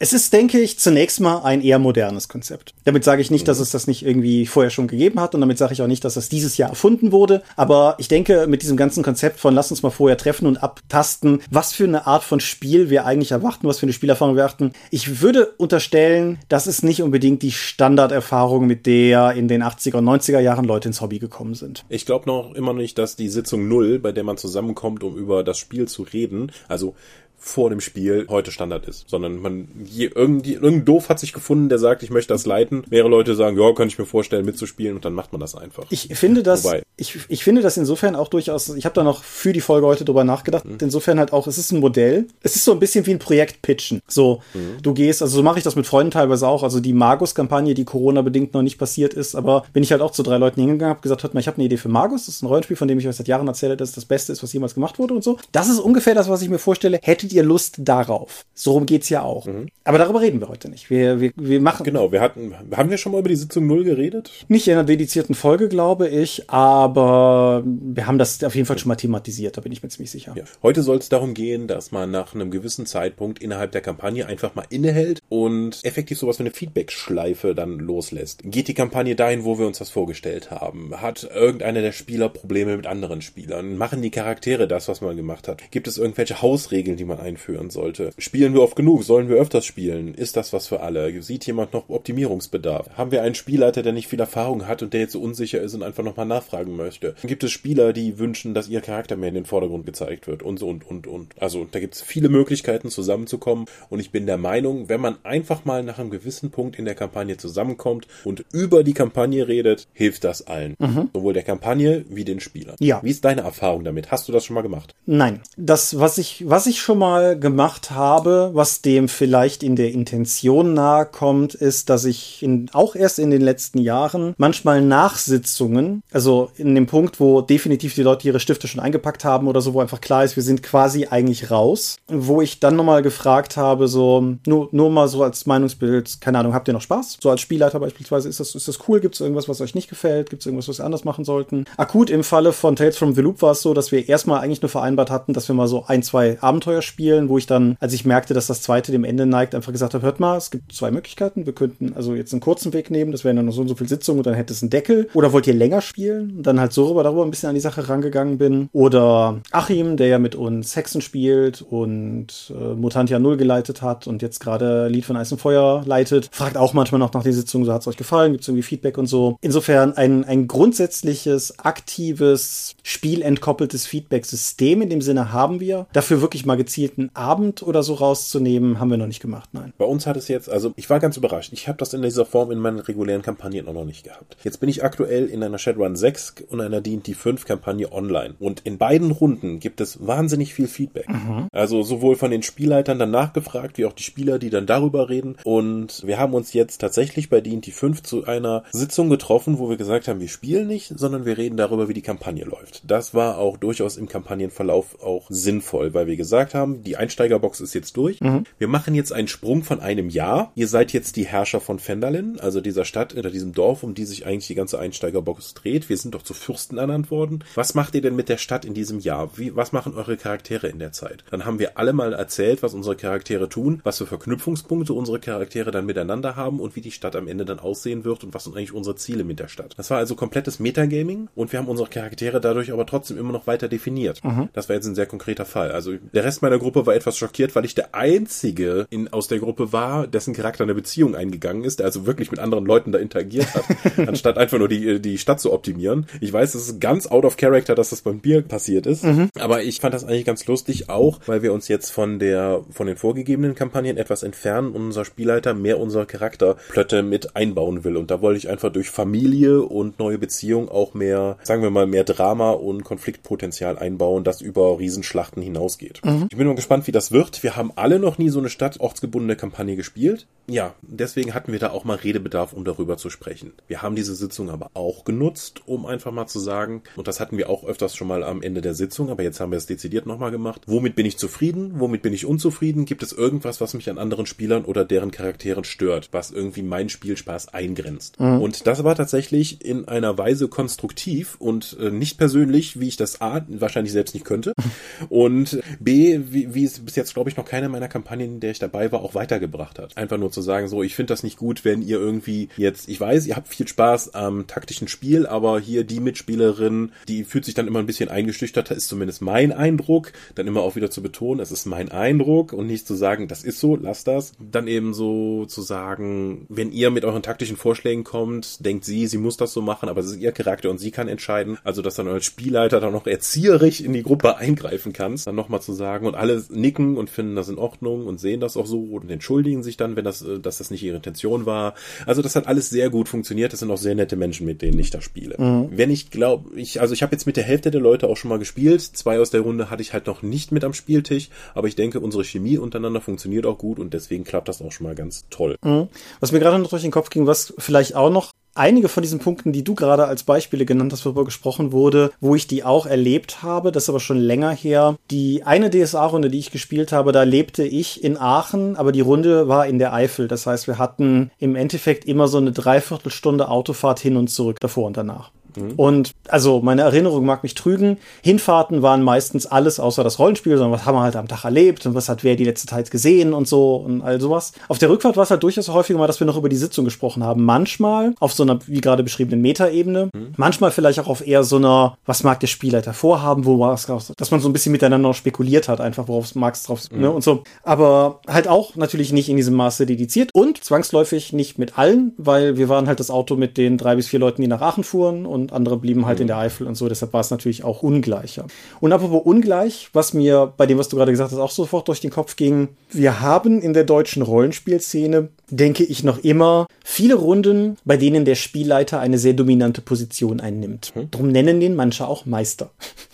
Es ist, denke ich, zunächst mal ein eher modernes Konzept. Damit sage ich nicht, dass es das nicht irgendwie vorher schon gegeben hat und damit sage ich auch nicht, dass das dieses Jahr erfunden wurde. Aber ich denke, mit diesem ganzen Konzept von lass uns mal vorher treffen und abtasten, was für eine Art von Spiel wir eigentlich erwarten, was für eine Spielerfahrung wir erwarten. Ich würde unterstellen, das ist nicht unbedingt die Standarderfahrung, mit der in den 80er und 90er Jahren Leute ins Hobby gekommen sind. Ich glaube noch immer nicht, dass die Sitzung null, bei der man zusammenkommt, um über das Spiel zu reden, also vor dem Spiel heute Standard ist, sondern man je, irgendwie irgendein doof hat sich gefunden, der sagt, ich möchte das leiten. Mehrere Leute sagen, ja, kann ich mir vorstellen mitzuspielen und dann macht man das einfach. Ich finde das, Wobei- ich, ich finde das insofern auch durchaus, ich habe da noch für die Folge heute drüber nachgedacht, insofern halt auch, es ist ein Modell. Es ist so ein bisschen wie ein Projekt pitchen. So, du gehst, also so mache ich das mit Freunden teilweise auch, also die Magus-Kampagne, die Corona-bedingt noch nicht passiert ist, aber bin ich halt auch zu drei Leuten hingegangen, habe gesagt, hört mal, ich habe eine Idee für Magus, das ist ein Rollenspiel, von dem ich euch seit Jahren erzähle, dass es das Beste ist, was jemals gemacht wurde und so. Das ist ungefähr das, was ich mir vorstelle. Hättet ihr Lust darauf? So rum geht's ja auch. Aber darüber reden wir heute nicht. Wir, wir, wir machen, Genau, wir hatten, haben wir schon mal über die Sitzung null geredet? nicht in einer dedizierten Folge, glaube ich, aber wir haben das auf jeden Fall schon mal thematisiert, da bin ich mir ziemlich sicher. Ja. Heute soll es darum gehen, dass man nach einem gewissen Zeitpunkt innerhalb der Kampagne einfach mal innehält und effektiv sowas wie eine Feedback-Schleife dann loslässt. Geht die Kampagne dahin, wo wir uns das vorgestellt haben? Hat irgendeiner der Spieler Probleme mit anderen Spielern? Machen die Charaktere das, was man gemacht hat? Gibt es irgendwelche Hausregeln, die man einführen sollte? Spielen wir oft genug? Sollen wir öfters spielen? Ist das was für alle? Sieht jemand noch Optimierungsbedarf? Haben wir einen Spielleiter, der nicht viel Erfahrung hat und der jetzt so unsicher ist und einfach nochmal nachfragen möchte? Gibt es Spieler, die wünschen, dass ihr Charakter mehr in den Vordergrund gezeigt wird? Und so und und und. Also da gibt es viele Möglichkeiten zusammenzukommen und ich bin der Meinung, wenn man einfach mal nach einem gewissen Punkt in der Kampagne zusammenkommt und über die Kampagne redet, hilft das allen. Sowohl der Kampagne wie den Spielern. Ja. Wie ist deine Erfahrung damit? Hast du das schon mal gemacht? Nein, das, was ich, was ich schon mal gemacht habe, was dem vielleicht in der Intention nahe kommt, ist, dass ich in, auch erst in den letzten Jahren manchmal Nachsitzungen, also in dem Punkt, wo definitiv die Leute ihre Stifte schon eingepackt haben oder so, wo einfach klar ist, wir sind quasi eigentlich raus, wo ich dann nochmal gefragt habe, so, nur, nur mal so als Meinungsbild, keine Ahnung, habt ihr noch Spaß? So als Spielleiter beispielsweise, ist das, ist das cool? Gibt es irgendwas, was euch nicht gefällt? Gibt es irgendwas, was wir anders machen sollten? Akut im Falle von Tales from the Loop war es so, dass wir erstmal eigentlich nur vereinbart hatten, dass wir mal so ein, zwei Abenteuer spielen spielen, wo ich dann, als ich merkte, dass das zweite dem Ende neigt, einfach gesagt habe, hört mal, es gibt zwei Möglichkeiten. Wir könnten also jetzt einen kurzen Weg nehmen, das wären dann noch so und so viel Sitzungen und dann hätte es einen Deckel. Oder wollt ihr länger spielen? Und dann halt so rüber darüber ein bisschen an die Sache rangegangen bin. Oder Achim, der ja mit uns Hexen spielt und äh, Mutantia Null geleitet hat und jetzt gerade Lied von Eis und Feuer leitet, fragt auch manchmal noch nach den Sitzungen, so hat es euch gefallen, gibt es irgendwie Feedback und so. Insofern ein, ein grundsätzliches, aktives, spielentkoppeltes Feedback-System in dem Sinne haben wir. Dafür wirklich mal gezielten Abend oder so rauszunehmen, haben wir noch nicht gemacht, nein. Bei uns hat es jetzt, also ich war ganz überrascht. Ich habe das in dieser Form in meinen regulären Kampagnen auch noch nicht gehabt. Jetzt bin ich aktuell in einer Shadowrun 6 und einer D&D 5 Kampagne online. Und in beiden Runden gibt es wahnsinnig viel Feedback. Mhm. Also sowohl von den Spielleitern dann nachgefragt, wie auch die Spieler, die dann darüber reden. Und wir haben uns jetzt tatsächlich bei D&D 5 zu einer Sitzung getroffen, wo wir gesagt haben, wir spielen nicht, sondern wir reden darüber, wie die Kampagne läuft. Das war auch durchaus im Kampagnenverlauf auch sinnvoll, weil wir gesagt haben, die Einsteigerbox ist jetzt durch. Mhm. Wir machen jetzt einen Sprung von einem Jahr. Ihr seid jetzt die Herrscher von Fenderlin, also dieser Stadt oder diesem Dorf, um die sich eigentlich die ganze Einsteigerbox dreht. Wir sind doch zu Fürsten ernannt worden. Was macht ihr denn mit der Stadt in diesem Jahr? Wie, was machen eure Charaktere in der Zeit? Dann haben wir alle mal erzählt, was unsere Charaktere tun, was für Verknüpfungspunkte unsere Charaktere dann miteinander haben und wie die Stadt am Ende dann aussehen wird und was sind eigentlich unsere Ziele mit der Stadt. Das war also komplettes Metagaming und wir haben unsere Charaktere dadurch aber trotzdem immer noch weiter definiert. Mhm. Das war jetzt ein sehr konkreter Fall. Also der Rest meiner Gruppe war etwas schockiert, weil ich der einzige in, aus der Gruppe war, dessen Charakter eine Beziehung eingegangen ist, der also wirklich mit anderen Leuten da interagiert hat, anstatt einfach nur die, die Stadt zu optimieren. Ich weiß, es ist ganz out of character, dass das beim Bier passiert ist, mhm. aber ich fand das eigentlich ganz lustig, auch weil wir uns jetzt von der, von den vorgegebenen Kampagnen etwas entfernen und unser Spielleiter mehr unser Charakterplötte mit einbauen will. Und da wollte ich einfach durch Familie und neue Beziehungen auch mehr, sagen wir mal, mehr Drama und Konfliktpotenzial einbauen, das über Riesenschlachten hinausgeht. Mhm. Ich bin mal gespannt, wie das wird. Wir haben alle noch nie so eine stadtortsgebundene Kampagne gespielt. Ja, deswegen hatten wir da auch mal Redebedarf, um darüber zu sprechen. Wir haben diese Sitzung aber auch genutzt, um einfach mal zu sagen, und das hatten wir auch öfters schon mal am Ende der Sitzung, aber jetzt haben wir es dezidiert nochmal gemacht. Womit bin ich zufrieden? Womit bin ich unzufrieden? Gibt es irgendwas, was mich an anderen Spielern oder deren Charakteren stört, was irgendwie meinen Spielspaß eingrenzt? Mhm. Und das war tatsächlich in einer Weise konstruktiv und äh, nicht persönlich, wie ich das A wahrscheinlich selbst nicht könnte und B, wie, wie es bis jetzt, glaube ich, noch keine meiner Kampagnen, in der ich dabei war, auch weitergebracht hat. Einfach nur zu sagen, so, ich finde das nicht gut, wenn ihr irgendwie jetzt, ich weiß, ihr habt viel Spaß am taktischen Spiel, aber hier die Mitspielerin, die fühlt sich dann immer ein bisschen eingeschüchtert, ist zumindest mein Eindruck, dann immer auch wieder zu betonen, es ist mein Eindruck und nicht zu sagen, das ist so, lass das. Dann eben so zu sagen, wenn ihr mit euren taktischen Vorschlägen kommt, denkt sie, sie muss das so machen, aber es ist ihr Charakter und sie kann entscheiden. Also, dass dann als Spielleiter dann noch erzieherisch in die Gruppe eingreifen kannst, dann nochmal zu sagen und alle nicken und finden das in Ordnung und sehen das auch so und entschuldigen sich dann, wenn das, äh, dass das nicht ihre Intention war. Also, das hat alles sehr gut funktioniert. Das sind auch sehr nette Menschen, mit denen ich da spiele. Mhm. Wenn ich glaube, ich, also ich habe jetzt mit der Hälfte der Leute auch schon mal gespielt. Zwei aus der Runde hatte ich halt noch nicht mit am Spieltisch, aber ich denke, unsere Chemie untereinander funktioniert auch gut und deswegen klappt das auch schon mal ganz toll. Mhm. Was mir gerade noch durch den Kopf ging, was vielleicht auch noch einige von diesen Punkten, die du gerade als Beispiele genannt hast, worüber gesprochen wurde, wo ich die auch erlebt habe, das ist aber schon länger her. Die eine DSA-Runde, die ich gespielt habe, da lebte ich in Aachen, aber die Runde war in der Eifel. Das heißt, wir hatten im Endeffekt immer so eine Dreiviertelstunde Autofahrt hin und zurück, davor und danach. Mhm. Und also meine Erinnerung mag mich trügen. Hinfahrten waren meistens alles außer das Rollenspiel, sondern was haben wir halt am Tag erlebt und was hat wer die letzte Zeit gesehen und so und all sowas. Auf der Rückfahrt war es halt durchaus häufiger mal, dass wir noch über die Sitzung gesprochen haben. Manchmal auf so einer, wie gerade beschriebenen Metaebene. Mhm. Manchmal vielleicht auch auf eher so einer, was mag der Spielleiter vorhaben, wo war es, dass man so ein bisschen miteinander spekuliert hat, einfach worauf mag es drauf, mhm. ne, und so. Aber halt auch natürlich nicht in diesem Maße dediziert und zwangsläufig nicht mit allen, weil wir waren halt das Auto mit den drei bis vier Leuten, die nach Aachen fuhren und und andere blieben halt mhm. in der Eifel und so. Deshalb war es natürlich auch ungleicher. Und apropos ungleich, was mir bei dem, was du gerade gesagt hast, auch sofort durch den Kopf ging, wir haben in der deutschen Rollenspielszene, denke ich noch immer, viele Runden, bei denen der Spielleiter eine sehr dominante Position einnimmt. Mhm. Drum nennen den manche auch Meister.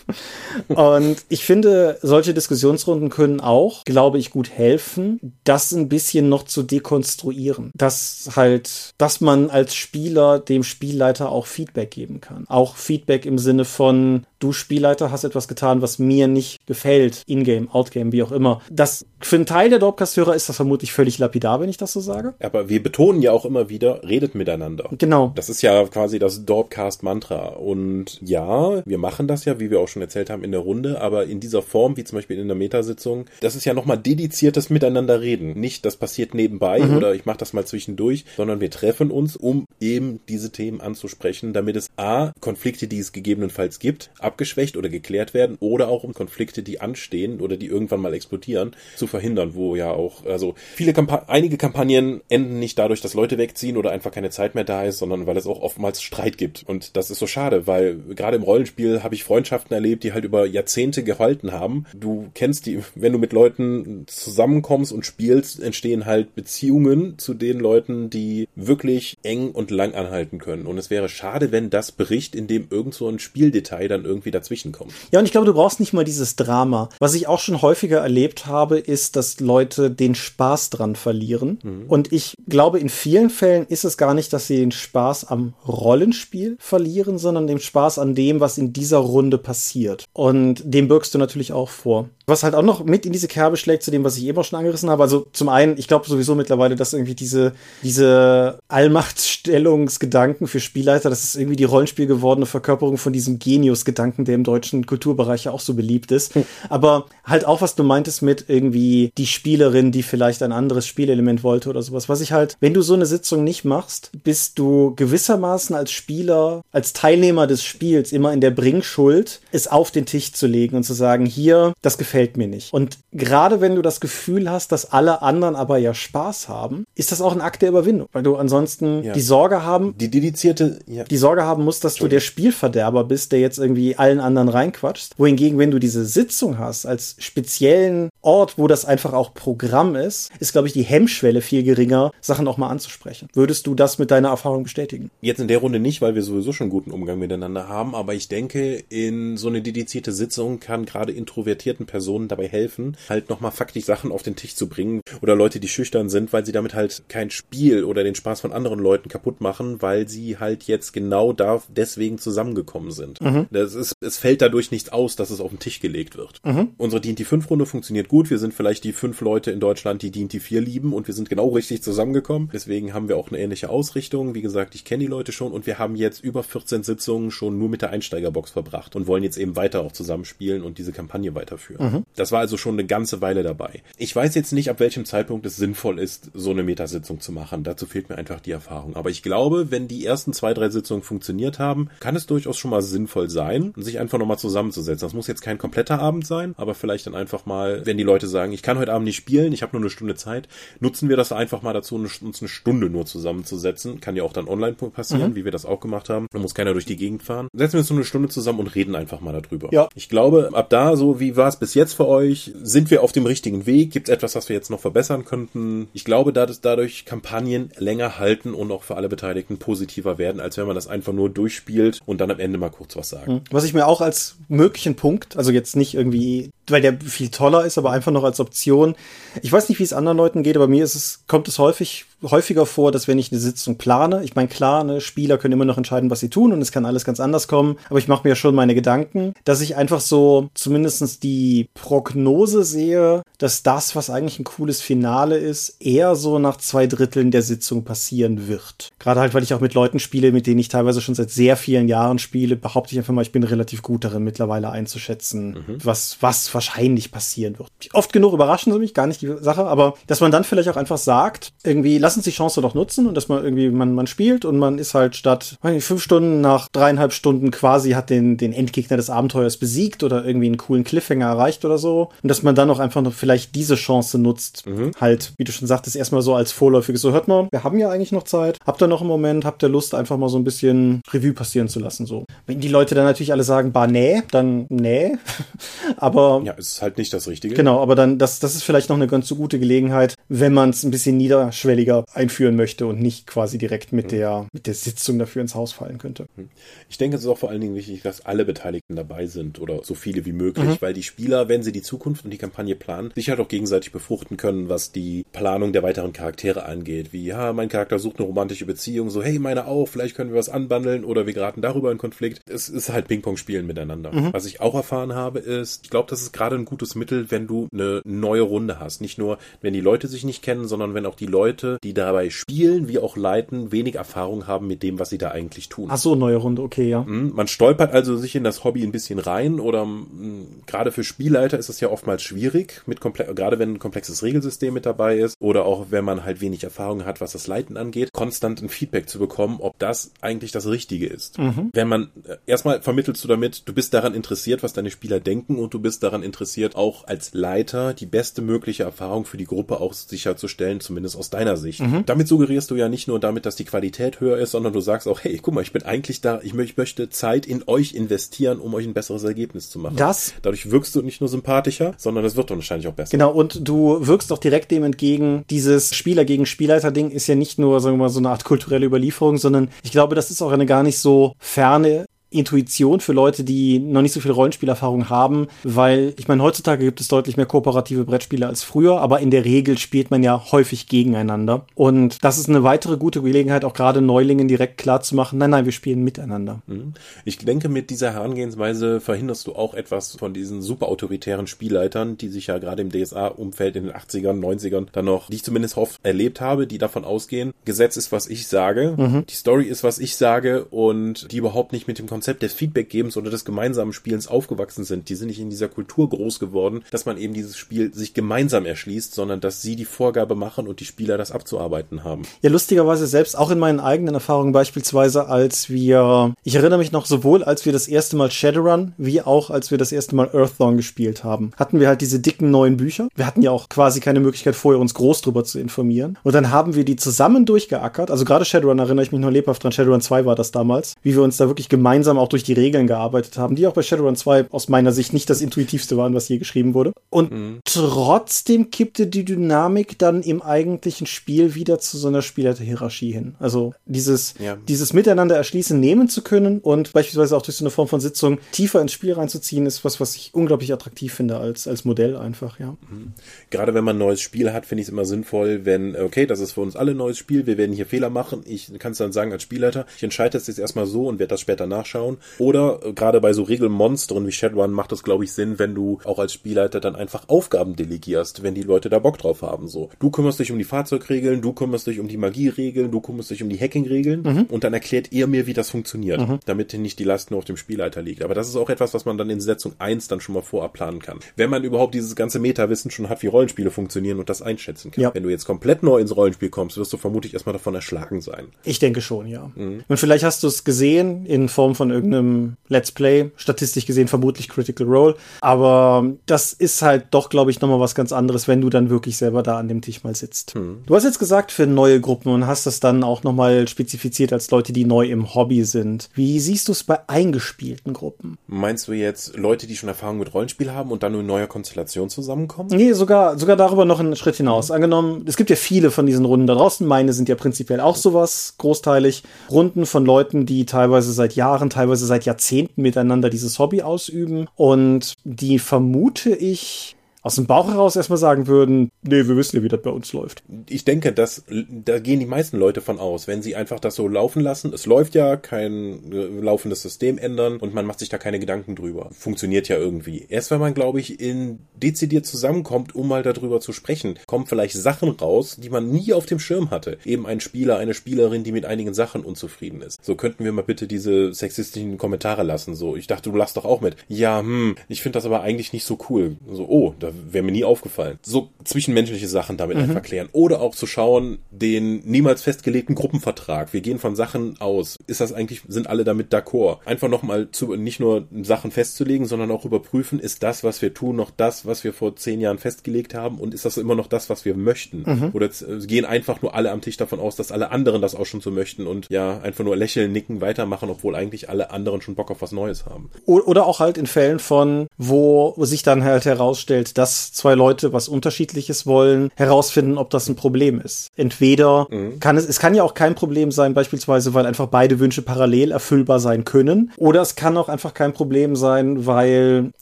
Und ich finde, solche Diskussionsrunden können auch, glaube ich, gut helfen, das ein bisschen noch zu dekonstruieren. Dass halt, dass man als Spieler dem Spielleiter auch Feedback geben kann. Auch Feedback im Sinne von, du Spielleiter hast etwas getan, was mir nicht gefällt, in-game, out-game, wie auch immer. Das für einen Teil der Dorpcast-Hörer ist das vermutlich völlig lapidar, wenn ich das so sage. Aber wir betonen ja auch immer wieder, redet miteinander. Genau. Das ist ja quasi das Dorpcast-Mantra. Und ja, wir machen das ja, wie wir auch schon erzählt haben, in der Runde, aber in dieser Form, wie zum Beispiel in der Metasitzung, das ist ja nochmal dediziertes Miteinander reden. Nicht, das passiert nebenbei mhm. oder ich mache das mal zwischendurch, sondern wir treffen uns, um eben diese Themen anzusprechen, damit es A, Konflikte, die es gegebenenfalls gibt, abgeschwächt oder geklärt werden oder auch um Konflikte, die anstehen oder die irgendwann mal explodieren, zu verhindern, wo ja auch, also viele Kampa einige Kampagnen enden nicht dadurch, dass Leute wegziehen oder einfach keine Zeit mehr da ist, sondern weil es auch oftmals Streit gibt. Und das ist so schade, weil gerade im Rollenspiel habe ich Freundschaften erlebt, die halt über Jahrzehnte gehalten haben. Du kennst die, wenn du mit Leuten zusammenkommst und spielst, entstehen halt Beziehungen zu den Leuten, die wirklich eng und lang anhalten können. Und es wäre schade, wenn das Bericht, in dem irgend so ein Spieldetail dann irgendwie dazwischen kommt. Ja, und ich glaube, du brauchst nicht mal dieses Drama. Was ich auch schon häufiger erlebt habe, ist, dass Leute den Spaß dran verlieren. Mhm. Und ich glaube, in vielen Fällen ist es gar nicht, dass sie den Spaß am Rollenspiel verlieren, sondern den Spaß an dem, was in dieser Runde passiert. Und dem birgst du natürlich auch vor. Was halt auch noch mit in diese Kerbe schlägt zu dem, was ich eben auch schon angerissen habe. Also zum einen, ich glaube sowieso mittlerweile, dass irgendwie diese, diese Allmachtstellungsgedanken für Spielleiter, das ist irgendwie die Rollenspiel gewordene Verkörperung von diesem Genius-Gedanken, der im deutschen Kulturbereich ja auch so beliebt ist. Hm. Aber halt auch, was du meintest mit irgendwie die Spielerin, die vielleicht ein anderes Spielelement wollte oder sowas. Was ich halt, wenn du so eine Sitzung nicht machst, bist du gewissermaßen als Spieler, als Teilnehmer des Spiels immer in der Bringschuld, es auf den Tisch zu legen und zu sagen, hier, das gefällt gefällt mir nicht. Und gerade wenn du das Gefühl hast, dass alle anderen aber ja Spaß haben, ist das auch ein Akt der Überwindung, weil du ansonsten ja. die Sorge haben, die dedizierte, ja. die Sorge haben musst, dass du der Spielverderber bist, der jetzt irgendwie allen anderen reinquatscht. Wohingegen, wenn du diese Sitzung hast als speziellen Ort, wo das einfach auch Programm ist, ist, glaube ich, die Hemmschwelle viel geringer, Sachen auch mal anzusprechen. Würdest du das mit deiner Erfahrung bestätigen? Jetzt in der Runde nicht, weil wir sowieso schon guten Umgang miteinander haben, aber ich denke, in so eine dedizierte Sitzung kann gerade introvertierten Personen dabei helfen, halt nochmal faktisch Sachen auf den Tisch zu bringen. Oder Leute, die schüchtern sind, weil sie damit halt kein Spiel oder den Spaß von anderen Leuten kaputt machen, weil sie halt jetzt genau da deswegen zusammengekommen sind. Mhm. Das ist, es fällt dadurch nichts aus, dass es auf den Tisch gelegt wird. Mhm. Unsere D&T 5 Runde funktioniert gut. Wir sind vielleicht die fünf Leute in Deutschland, die D&T 4 lieben und wir sind genau richtig zusammengekommen. Deswegen haben wir auch eine ähnliche Ausrichtung. Wie gesagt, ich kenne die Leute schon und wir haben jetzt über 14 Sitzungen schon nur mit der Einsteigerbox verbracht und wollen jetzt eben weiter auch zusammenspielen und diese Kampagne weiterführen. Mhm. Das war also schon eine ganze Weile dabei. Ich weiß jetzt nicht, ab welchem Zeitpunkt es sinnvoll ist, so eine Metasitzung zu machen. Dazu fehlt mir einfach die Erfahrung. Aber ich glaube, wenn die ersten zwei, drei Sitzungen funktioniert haben, kann es durchaus schon mal sinnvoll sein, sich einfach nochmal zusammenzusetzen. Das muss jetzt kein kompletter Abend sein, aber vielleicht dann einfach mal, wenn die Leute sagen, ich kann heute Abend nicht spielen, ich habe nur eine Stunde Zeit, nutzen wir das einfach mal dazu, uns eine Stunde nur zusammenzusetzen. Kann ja auch dann online passieren, mhm. wie wir das auch gemacht haben. Da muss keiner durch die Gegend fahren. Setzen wir uns so eine Stunde zusammen und reden einfach mal darüber. Ja. Ich glaube, ab da, so wie war es bis jetzt für euch? Sind wir auf dem richtigen Weg? Gibt es etwas, was wir jetzt noch verbessern könnten? Ich glaube, dass dadurch Kampagnen länger halten und auch für alle Beteiligten positiver werden, als wenn man das einfach nur durchspielt und dann am Ende mal kurz was sagt. Hm. Was ich mir auch als möglichen Punkt, also jetzt nicht irgendwie, weil der viel toller ist, aber einfach noch als Option. Ich weiß nicht, wie es anderen Leuten geht, aber mir ist es, kommt es häufig häufiger vor, dass wenn ich eine Sitzung plane, ich meine, klar, ne, Spieler können immer noch entscheiden, was sie tun und es kann alles ganz anders kommen, aber ich mache mir ja schon meine Gedanken, dass ich einfach so zumindestens die Prognose sehe, dass das, was eigentlich ein cooles Finale ist, eher so nach zwei Dritteln der Sitzung passieren wird. Gerade halt, weil ich auch mit Leuten spiele, mit denen ich teilweise schon seit sehr vielen Jahren spiele, behaupte ich einfach mal, ich bin relativ gut darin, mittlerweile einzuschätzen, mhm. was, was wahrscheinlich passieren wird. Oft genug überraschen sie mich, gar nicht die Sache, aber dass man dann vielleicht auch einfach sagt, irgendwie, lassen die Chance doch nutzen und dass man irgendwie, man, man spielt und man ist halt statt nicht, fünf Stunden nach dreieinhalb Stunden quasi hat den, den Endgegner des Abenteuers besiegt oder irgendwie einen coolen Cliffhanger erreicht oder so. Und dass man dann auch einfach noch vielleicht diese Chance nutzt, mhm. halt, wie du schon sagtest, erstmal so als vorläufiges, so hört mal, wir haben ja eigentlich noch Zeit, habt ihr noch einen Moment, habt ihr Lust, einfach mal so ein bisschen Revue passieren zu lassen, so. Wenn die Leute dann natürlich alle sagen, bah, nee, dann nee. aber. Ja, ist halt nicht das Richtige. Genau, aber dann, das, das ist vielleicht noch eine ganz so gute Gelegenheit, wenn man es ein bisschen niederschwelliger einführen möchte und nicht quasi direkt mit mhm. der, mit der Sitzung dafür ins Haus fallen könnte. Mhm. Ich denke, es ist auch vor allen Dingen wichtig, dass alle Beteiligten dabei sind oder so viele wie möglich, mhm. weil die Spieler, wenn sie die Zukunft und die Kampagne planen, sich halt auch gegenseitig befruchten können, was die Planung der weiteren Charaktere angeht. Wie, ja, mein Charakter sucht eine romantische Beziehung, so, hey, meine auch, vielleicht können wir was anbandeln oder wir geraten darüber in Konflikt. Es ist halt Ping-Pong-Spielen miteinander. Mhm. Was ich auch erfahren habe, ist, ich glaube, das ist gerade ein gutes Mittel, wenn du eine neue Runde hast. Nicht nur, wenn die Leute sich nicht kennen, sondern wenn auch die Leute, die dabei spielen, wie auch leiten, wenig Erfahrung haben mit dem, was sie da eigentlich tun. Ach so, neue Runde, okay, ja. Mhm. Man stolpert also sich in das Hobby ein bisschen rein oder mh, mm, gerade für Spielleiter ist es ja oftmals schwierig, mit gerade wenn ein komplexes Regelsystem mit dabei ist oder auch wenn man halt wenig Erfahrung hat, was das Leiten angeht, konstant ein Feedback zu bekommen, ob das eigentlich das Richtige ist. Mhm. Wenn man äh, erstmal vermittelst du damit, du bist daran interessiert, was deine Spieler denken und du bist daran interessiert, auch als Leiter die beste mögliche Erfahrung für die Gruppe auch sicherzustellen, zumindest aus deiner Sicht. Mhm. Damit suggerierst du ja nicht nur damit, dass die Qualität höher ist, sondern du sagst auch, hey, guck mal, ich bin eigentlich da, ich, ich möchte Zeit in euch investieren, um euch ein besseres Ergebnis zu machen. Das? Dadurch wirkst du nicht nur sympathischer, sondern es wird dann wahrscheinlich auch besser. Genau, und du wirkst auch direkt dem entgegen, dieses Spieler gegen Spielleiter-Ding ist ja nicht nur, sagen wir mal, so eine Art kulturelle Überlieferung, sondern ich glaube, das ist auch eine gar nicht so ferne Intuition für Leute, die noch nicht so viel Rollenspielerfahrung haben, weil ich meine, heutzutage gibt es deutlich mehr kooperative Brettspiele als früher, aber in der Regel spielt man ja häufig gegeneinander. Und das ist eine weitere gute Gelegenheit, auch gerade Neulingen direkt klar zu machen, nein, nein, wir spielen miteinander. Mhm. Ich denke, mit dieser Herangehensweise verhinderst du auch etwas von diesen super autoritären Spielleitern, die sich ja gerade im DSA-Umfeld in den 80ern, 90ern dann noch, die ich zumindest oft erlebt habe, die davon ausgehen, Gesetz ist, was ich sage, mhm. die Story ist, was ich sage und die überhaupt nicht mit dem Konzept Konzept des Feedbackgebens oder des gemeinsamen Spielens aufgewachsen sind. Die sind nicht in dieser Kultur groß geworden, dass man eben dieses Spiel sich gemeinsam erschließt, sondern dass sie die Vorgabe machen und die Spieler das abzuarbeiten haben. Ja, lustigerweise selbst auch in meinen eigenen Erfahrungen beispielsweise, als wir, ich erinnere mich noch sowohl, als wir das erste Mal Shadowrun, wie auch als wir das erste Mal Earthdawn gespielt haben, hatten wir halt diese dicken neuen Bücher. Wir hatten ja auch quasi keine Möglichkeit vorher uns groß drüber zu informieren. Und dann haben wir die zusammen durchgeackert. Also gerade Shadowrun erinnere ich mich noch lebhaft dran. Shadowrun 2 war das damals, wie wir uns da wirklich gemeinsam gemeinsam auch durch die Regeln gearbeitet haben, die auch bei Shadowrun 2 aus meiner Sicht nicht das intuitivste waren, was je geschrieben wurde. Und mhm. trotzdem kippte die Dynamik dann im eigentlichen Spiel wieder zu so einer Spielerhierarchie hin. Also dieses, ja. dieses Miteinander erschließen, nehmen zu können und beispielsweise auch durch so eine Form von Sitzung tiefer ins Spiel reinzuziehen, ist was, was ich unglaublich attraktiv finde als, als Modell einfach, ja. Mhm. Gerade wenn man ein neues Spiel hat, finde ich es immer sinnvoll, wenn, okay, das ist für uns alle ein neues Spiel, wir werden hier Fehler machen. Ich kann es dann sagen als Spielleiter, ich entscheide das jetzt erstmal so und werde das später nachschauen. Oder äh, gerade bei so Regelmonstern wie Shadowrun macht es, glaube ich, Sinn, wenn du auch als Spielleiter dann einfach Aufgaben delegierst, wenn die Leute da Bock drauf haben. So, du kümmerst dich um die Fahrzeugregeln, du kümmerst dich um die Magieregeln, du kümmerst dich um die Hackingregeln mhm. und dann erklärt ihr mir, wie das funktioniert, mhm. damit nicht die Last nur auf dem Spielleiter liegt. Aber das ist auch etwas, was man dann in Setzung 1 dann schon mal vorab planen kann. Wenn man überhaupt dieses ganze Meta-Wissen schon hat, wie Rollenspiele funktionieren und das einschätzen kann. Ja. Wenn du jetzt komplett neu ins Rollenspiel kommst, wirst du vermutlich erstmal davon erschlagen sein. Ich denke schon, ja. Mhm. Und vielleicht hast du es gesehen in Form von irgendeinem Let's Play, statistisch gesehen vermutlich Critical Role. Aber das ist halt doch, glaube ich, nochmal was ganz anderes, wenn du dann wirklich selber da an dem Tisch mal sitzt. Hm. Du hast jetzt gesagt, für neue Gruppen und hast das dann auch nochmal spezifiziert als Leute, die neu im Hobby sind. Wie siehst du es bei eingespielten Gruppen? Meinst du jetzt Leute, die schon Erfahrung mit Rollenspiel haben und dann nur in neuer Konstellation zusammenkommen? Nee, sogar, sogar darüber noch einen Schritt hinaus. Angenommen, es gibt ja viele von diesen Runden da draußen. Meine sind ja prinzipiell auch sowas, großteilig. Runden von Leuten, die teilweise seit Jahren, teilweise seit Jahrzehnten miteinander dieses Hobby ausüben und die vermute ich aus dem Bauch heraus erstmal sagen würden, nee, wir wissen ja, wie das bei uns läuft. Ich denke, dass da gehen die meisten Leute von aus, wenn sie einfach das so laufen lassen. Es läuft ja, kein äh, laufendes System ändern und man macht sich da keine Gedanken drüber. Funktioniert ja irgendwie. Erst wenn man, glaube ich, in dezidiert zusammenkommt, um mal darüber zu sprechen, kommen vielleicht Sachen raus, die man nie auf dem Schirm hatte. Eben ein Spieler, eine Spielerin, die mit einigen Sachen unzufrieden ist. So könnten wir mal bitte diese sexistischen Kommentare lassen. So, ich dachte, du lachst doch auch mit. Ja, hm, ich finde das aber eigentlich nicht so cool. So, oh, da wäre mir nie aufgefallen. So zwischenmenschliche Sachen damit mhm. einfach klären. Oder auch zu schauen, den niemals festgelegten Gruppenvertrag. Wir gehen von Sachen aus. Ist das eigentlich, sind alle damit d'accord? Einfach nochmal zu, nicht nur Sachen festzulegen, sondern auch überprüfen, ist das, was wir tun, noch das, was wir vor zehn Jahren festgelegt haben? Und ist das immer noch das, was wir möchten? Mhm. Oder gehen einfach nur alle am Tisch davon aus, dass alle anderen das auch schon so möchten und ja, einfach nur lächeln, nicken, weitermachen, obwohl eigentlich alle anderen schon Bock auf was Neues haben. Oder auch halt in Fällen von, wo sich dann halt herausstellt, dass zwei Leute was Unterschiedliches wollen, herausfinden, ob das ein Problem ist. Entweder mhm. kann es, es kann ja auch kein Problem sein, beispielsweise, weil einfach beide Wünsche parallel erfüllbar sein können. Oder es kann auch einfach kein Problem sein, weil,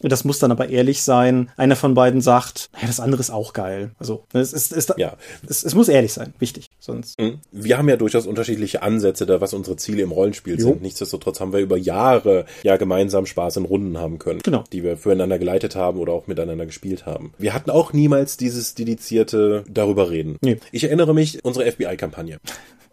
das muss dann aber ehrlich sein, einer von beiden sagt, ja, das andere ist auch geil. Also, es, ist, es, ja. es, es muss ehrlich sein, wichtig. Sonst. Mhm. Wir haben ja durchaus unterschiedliche Ansätze da, was unsere Ziele im Rollenspiel jo. sind. Nichtsdestotrotz haben wir über Jahre ja gemeinsam Spaß in Runden haben können. Genau. Die wir füreinander geleitet haben oder auch miteinander gespielt haben. Wir hatten auch niemals dieses dedizierte darüber reden. Nee. Ich erinnere mich, unsere FBI-Kampagne.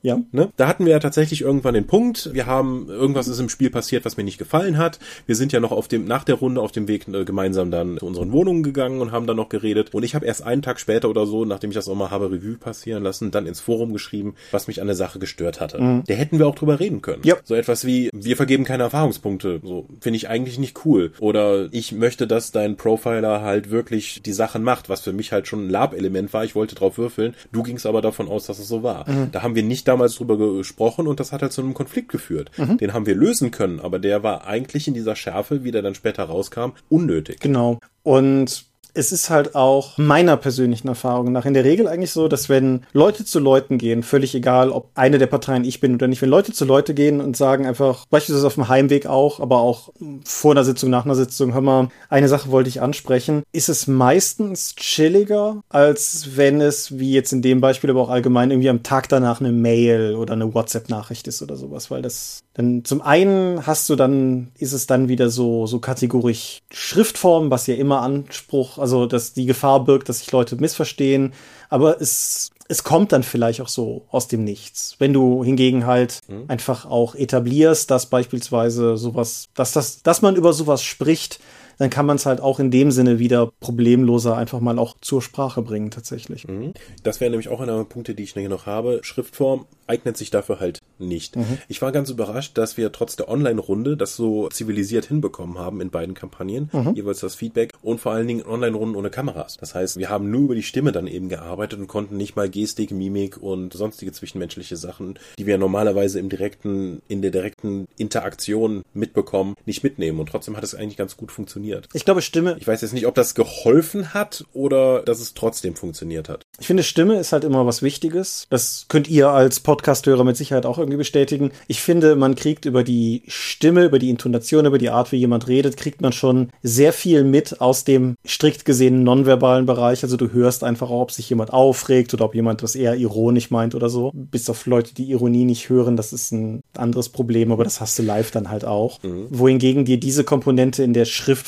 Ja. Ne? Da hatten wir ja tatsächlich irgendwann den Punkt, wir haben, irgendwas ist im Spiel passiert, was mir nicht gefallen hat. Wir sind ja noch auf dem, nach der Runde auf dem Weg äh, gemeinsam dann zu unseren Wohnungen gegangen und haben dann noch geredet. Und ich habe erst einen Tag später oder so, nachdem ich das auch mal habe Revue passieren lassen, dann ins Forum geschrieben, was mich an der Sache gestört hatte. Mhm. Da hätten wir auch drüber reden können. Ja. So etwas wie, wir vergeben keine Erfahrungspunkte. So, finde ich eigentlich nicht cool. Oder ich möchte, dass dein Profiler halt wirklich die Sachen macht, was für mich halt schon ein Lab-Element war. Ich wollte drauf würfeln. Du gingst aber davon aus, dass es so war. Mhm. Da haben wir nicht damals drüber gesprochen und das hat halt zu einem Konflikt geführt. Mhm. Den haben wir lösen können, aber der war eigentlich in dieser Schärfe, wie der dann später rauskam, unnötig. Genau. Und es ist halt auch meiner persönlichen Erfahrung nach in der Regel eigentlich so, dass wenn Leute zu Leuten gehen, völlig egal, ob eine der Parteien ich bin oder nicht, wenn Leute zu Leute gehen und sagen einfach, beispielsweise auf dem Heimweg auch, aber auch vor einer Sitzung, nach einer Sitzung, hör mal, eine Sache wollte ich ansprechen, ist es meistens chilliger, als wenn es, wie jetzt in dem Beispiel, aber auch allgemein irgendwie am Tag danach eine Mail oder eine WhatsApp-Nachricht ist oder sowas, weil das dann zum einen hast du dann, ist es dann wieder so, so kategorisch Schriftform, was ja immer Anspruch, also dass die Gefahr birgt, dass sich Leute missverstehen. Aber es, es kommt dann vielleicht auch so aus dem Nichts. Wenn du hingegen halt mhm. einfach auch etablierst, dass beispielsweise sowas, dass das, dass man über sowas spricht, dann kann man es halt auch in dem Sinne wieder problemloser einfach mal auch zur Sprache bringen, tatsächlich. Mhm. Das wäre nämlich auch einer der Punkte, die ich noch habe. Schriftform eignet sich dafür halt nicht. Mhm. Ich war ganz überrascht, dass wir trotz der Online-Runde das so zivilisiert hinbekommen haben in beiden Kampagnen, mhm. jeweils das Feedback und vor allen Dingen Online-Runden ohne Kameras. Das heißt, wir haben nur über die Stimme dann eben gearbeitet und konnten nicht mal Gestik, Mimik und sonstige zwischenmenschliche Sachen, die wir normalerweise im direkten, in der direkten Interaktion mitbekommen, nicht mitnehmen. Und trotzdem hat es eigentlich ganz gut funktioniert. Ich glaube, Stimme. Ich weiß jetzt nicht, ob das geholfen hat oder dass es trotzdem funktioniert hat. Ich finde, Stimme ist halt immer was Wichtiges. Das könnt ihr als Podcast Podcast-Hörer mit Sicherheit auch irgendwie bestätigen. Ich finde, man kriegt über die Stimme, über die Intonation, über die Art, wie jemand redet, kriegt man schon sehr viel mit aus dem strikt gesehen nonverbalen Bereich. Also du hörst einfach auch, ob sich jemand aufregt oder ob jemand was eher ironisch meint oder so. Bis auf Leute, die Ironie nicht hören, das ist ein anderes Problem, aber das hast du live dann halt auch. Mhm. Wohingegen dir diese Komponente in der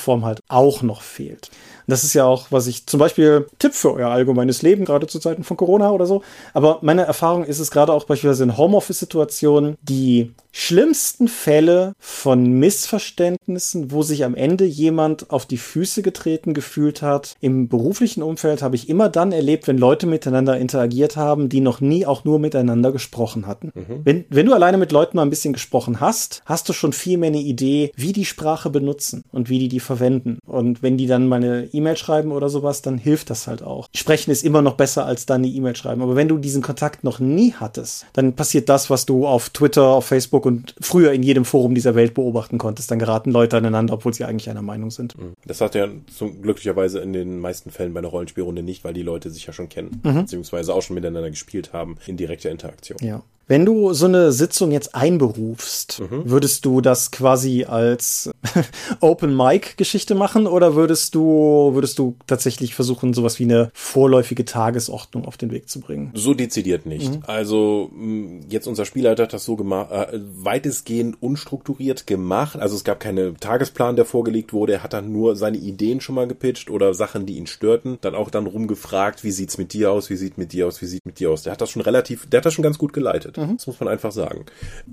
Schriftform halt auch noch fehlt. Das ist ja auch, was ich zum Beispiel Tipp für euer allgemeines Leben, gerade zu Zeiten von Corona oder so. Aber meine Erfahrung ist es gerade auch beispielsweise in Homeoffice-Situationen, die schlimmsten Fälle von Missverständnissen, wo sich am Ende jemand auf die Füße getreten gefühlt hat. Im beruflichen Umfeld habe ich immer dann erlebt, wenn Leute miteinander interagiert haben, die noch nie auch nur miteinander gesprochen hatten. Mhm. Wenn, wenn du alleine mit Leuten mal ein bisschen gesprochen hast, hast du schon viel mehr eine Idee, wie die Sprache benutzen und wie die die verwenden. Und wenn die dann mal eine E-Mail schreiben oder sowas, dann hilft das halt auch. Sprechen ist immer noch besser als dann eine E-Mail schreiben. Aber wenn du diesen Kontakt noch nie hattest, dann passiert das, was du auf Twitter, auf Facebook Facebook und früher in jedem Forum dieser Welt beobachten konntest. Dann geraten Leute aneinander, obwohl sie eigentlich einer Meinung sind. Mhm. Das hat ja zum, glücklicherweise in den meisten Fällen bei einer Rollenspielrunde nicht, weil die Leute sich ja schon kennen, mhm. beziehungsweise auch schon miteinander gespielt haben in direkter Interaktion. Ja. Wenn du so eine Sitzung jetzt einberufst, mhm. würdest du das quasi als Open Mic Geschichte machen oder würdest du würdest du tatsächlich versuchen sowas wie eine vorläufige Tagesordnung auf den Weg zu bringen? So dezidiert nicht. Mhm. Also jetzt unser Spielleiter hat das so gemacht, äh, weitestgehend unstrukturiert gemacht. Also es gab keine Tagesplan, der vorgelegt wurde. Er hat dann nur seine Ideen schon mal gepitcht oder Sachen, die ihn störten. Dann auch dann rumgefragt, wie sieht's mit dir aus, wie sieht mit dir aus, wie sieht mit dir aus. Der hat das schon relativ, der hat das schon ganz gut geleitet. Mhm. Das muss man einfach sagen.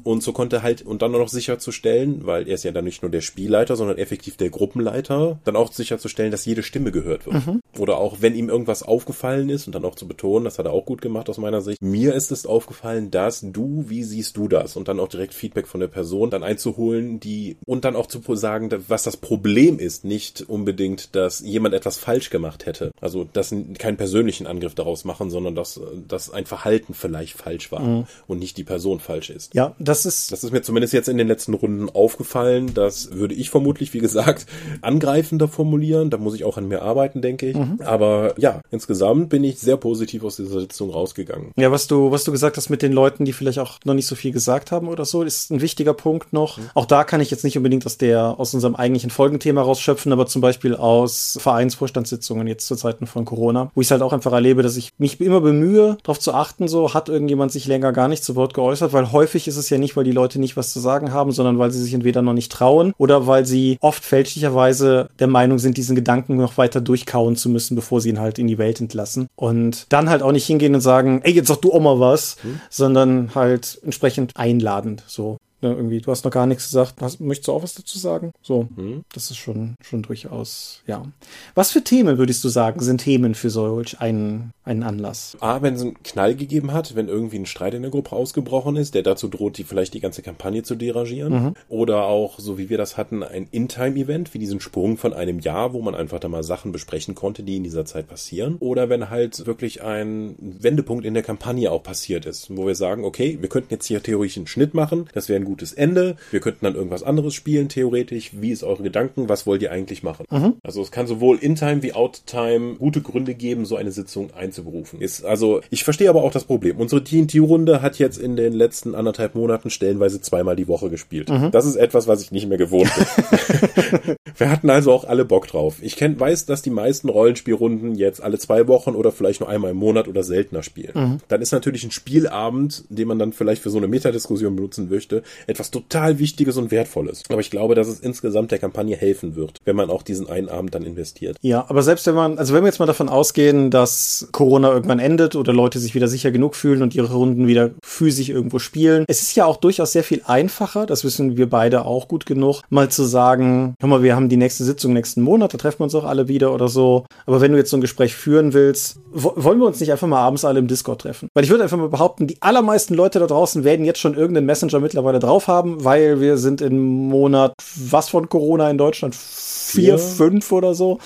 Und so konnte halt, und dann noch sicherzustellen, weil er ist ja dann nicht nur der Spielleiter, sondern effektiv der Gruppenleiter, dann auch sicherzustellen, dass jede Stimme gehört wird. Mhm. Oder auch, wenn ihm irgendwas aufgefallen ist, und dann auch zu betonen, das hat er auch gut gemacht aus meiner Sicht. Mir ist es aufgefallen, dass du, wie siehst du das? Und dann auch direkt Feedback von der Person dann einzuholen, die, und dann auch zu sagen, was das Problem ist. Nicht unbedingt, dass jemand etwas falsch gemacht hätte. Also, dass keinen persönlichen Angriff daraus machen, sondern dass, dass ein Verhalten vielleicht falsch war. Mhm. Und und nicht die Person falsch ist. Ja, das ist. Das ist mir zumindest jetzt in den letzten Runden aufgefallen. Das würde ich vermutlich, wie gesagt, angreifender formulieren. Da muss ich auch an mir arbeiten, denke ich. Mhm. Aber ja, insgesamt bin ich sehr positiv aus dieser Sitzung rausgegangen. Ja, was du, was du gesagt hast mit den Leuten, die vielleicht auch noch nicht so viel gesagt haben oder so, ist ein wichtiger Punkt noch. Mhm. Auch da kann ich jetzt nicht unbedingt aus der, aus unserem eigentlichen Folgenthema rausschöpfen, aber zum Beispiel aus Vereinsvorstandssitzungen jetzt zu Zeiten von Corona, wo ich es halt auch einfach erlebe, dass ich mich immer bemühe, darauf zu achten, so hat irgendjemand sich länger gar nicht zu Wort geäußert, weil häufig ist es ja nicht, weil die Leute nicht was zu sagen haben, sondern weil sie sich entweder noch nicht trauen oder weil sie oft fälschlicherweise der Meinung sind, diesen Gedanken noch weiter durchkauen zu müssen, bevor sie ihn halt in die Welt entlassen. Und dann halt auch nicht hingehen und sagen, ey, jetzt sag du auch mal was, hm. sondern halt entsprechend einladend so. Ne, irgendwie, du hast noch gar nichts gesagt. Hast, möchtest du auch was dazu sagen? So, hm. das ist schon, schon durchaus, ja. Was für Themen würdest du sagen, sind Themen für solch einen, einen Anlass? A, wenn es einen Knall gegeben hat, wenn irgendwie ein Streit in der Gruppe ausgebrochen ist, der dazu droht, die vielleicht die ganze Kampagne zu derangieren. Mhm. Oder auch, so wie wir das hatten, ein In-Time-Event, wie diesen Sprung von einem Jahr, wo man einfach da mal Sachen besprechen konnte, die in dieser Zeit passieren. Oder wenn halt wirklich ein Wendepunkt in der Kampagne auch passiert ist, wo wir sagen, okay, wir könnten jetzt hier theoretisch einen Schnitt machen, das wäre ein gutes Ende. Wir könnten dann irgendwas anderes spielen, theoretisch. Wie ist eure Gedanken? Was wollt ihr eigentlich machen? Mhm. Also es kann sowohl In-Time wie Out-Time gute Gründe geben, so eine Sitzung einzuberufen. Ist also, ich verstehe aber auch das Problem. Unsere TNT-Runde hat jetzt in den letzten anderthalb Monaten stellenweise zweimal die Woche gespielt. Mhm. Das ist etwas, was ich nicht mehr gewohnt bin. Wir hatten also auch alle Bock drauf. Ich kenn, weiß, dass die meisten Rollenspielrunden jetzt alle zwei Wochen oder vielleicht nur einmal im Monat oder seltener spielen. Mhm. Dann ist natürlich ein Spielabend, den man dann vielleicht für so eine Metadiskussion benutzen möchte, etwas total Wichtiges und Wertvolles. Aber ich glaube, dass es insgesamt der Kampagne helfen wird, wenn man auch diesen einen Abend dann investiert. Ja, aber selbst wenn man, also wenn wir jetzt mal davon ausgehen, dass Corona irgendwann endet oder Leute sich wieder sicher genug fühlen und ihre Runden wieder physisch irgendwo spielen, es ist ja auch durchaus sehr viel einfacher, das wissen wir beide auch gut genug, mal zu sagen, hör mal, wir haben die nächste Sitzung nächsten Monat, da treffen wir uns auch alle wieder oder so. Aber wenn du jetzt so ein Gespräch führen willst, wollen wir uns nicht einfach mal abends alle im Discord treffen? Weil ich würde einfach mal behaupten, die allermeisten Leute da draußen werden jetzt schon irgendeinen Messenger mittlerweile drauf haben, weil wir sind im Monat was von Corona in Deutschland? Vier, Vier. fünf oder so.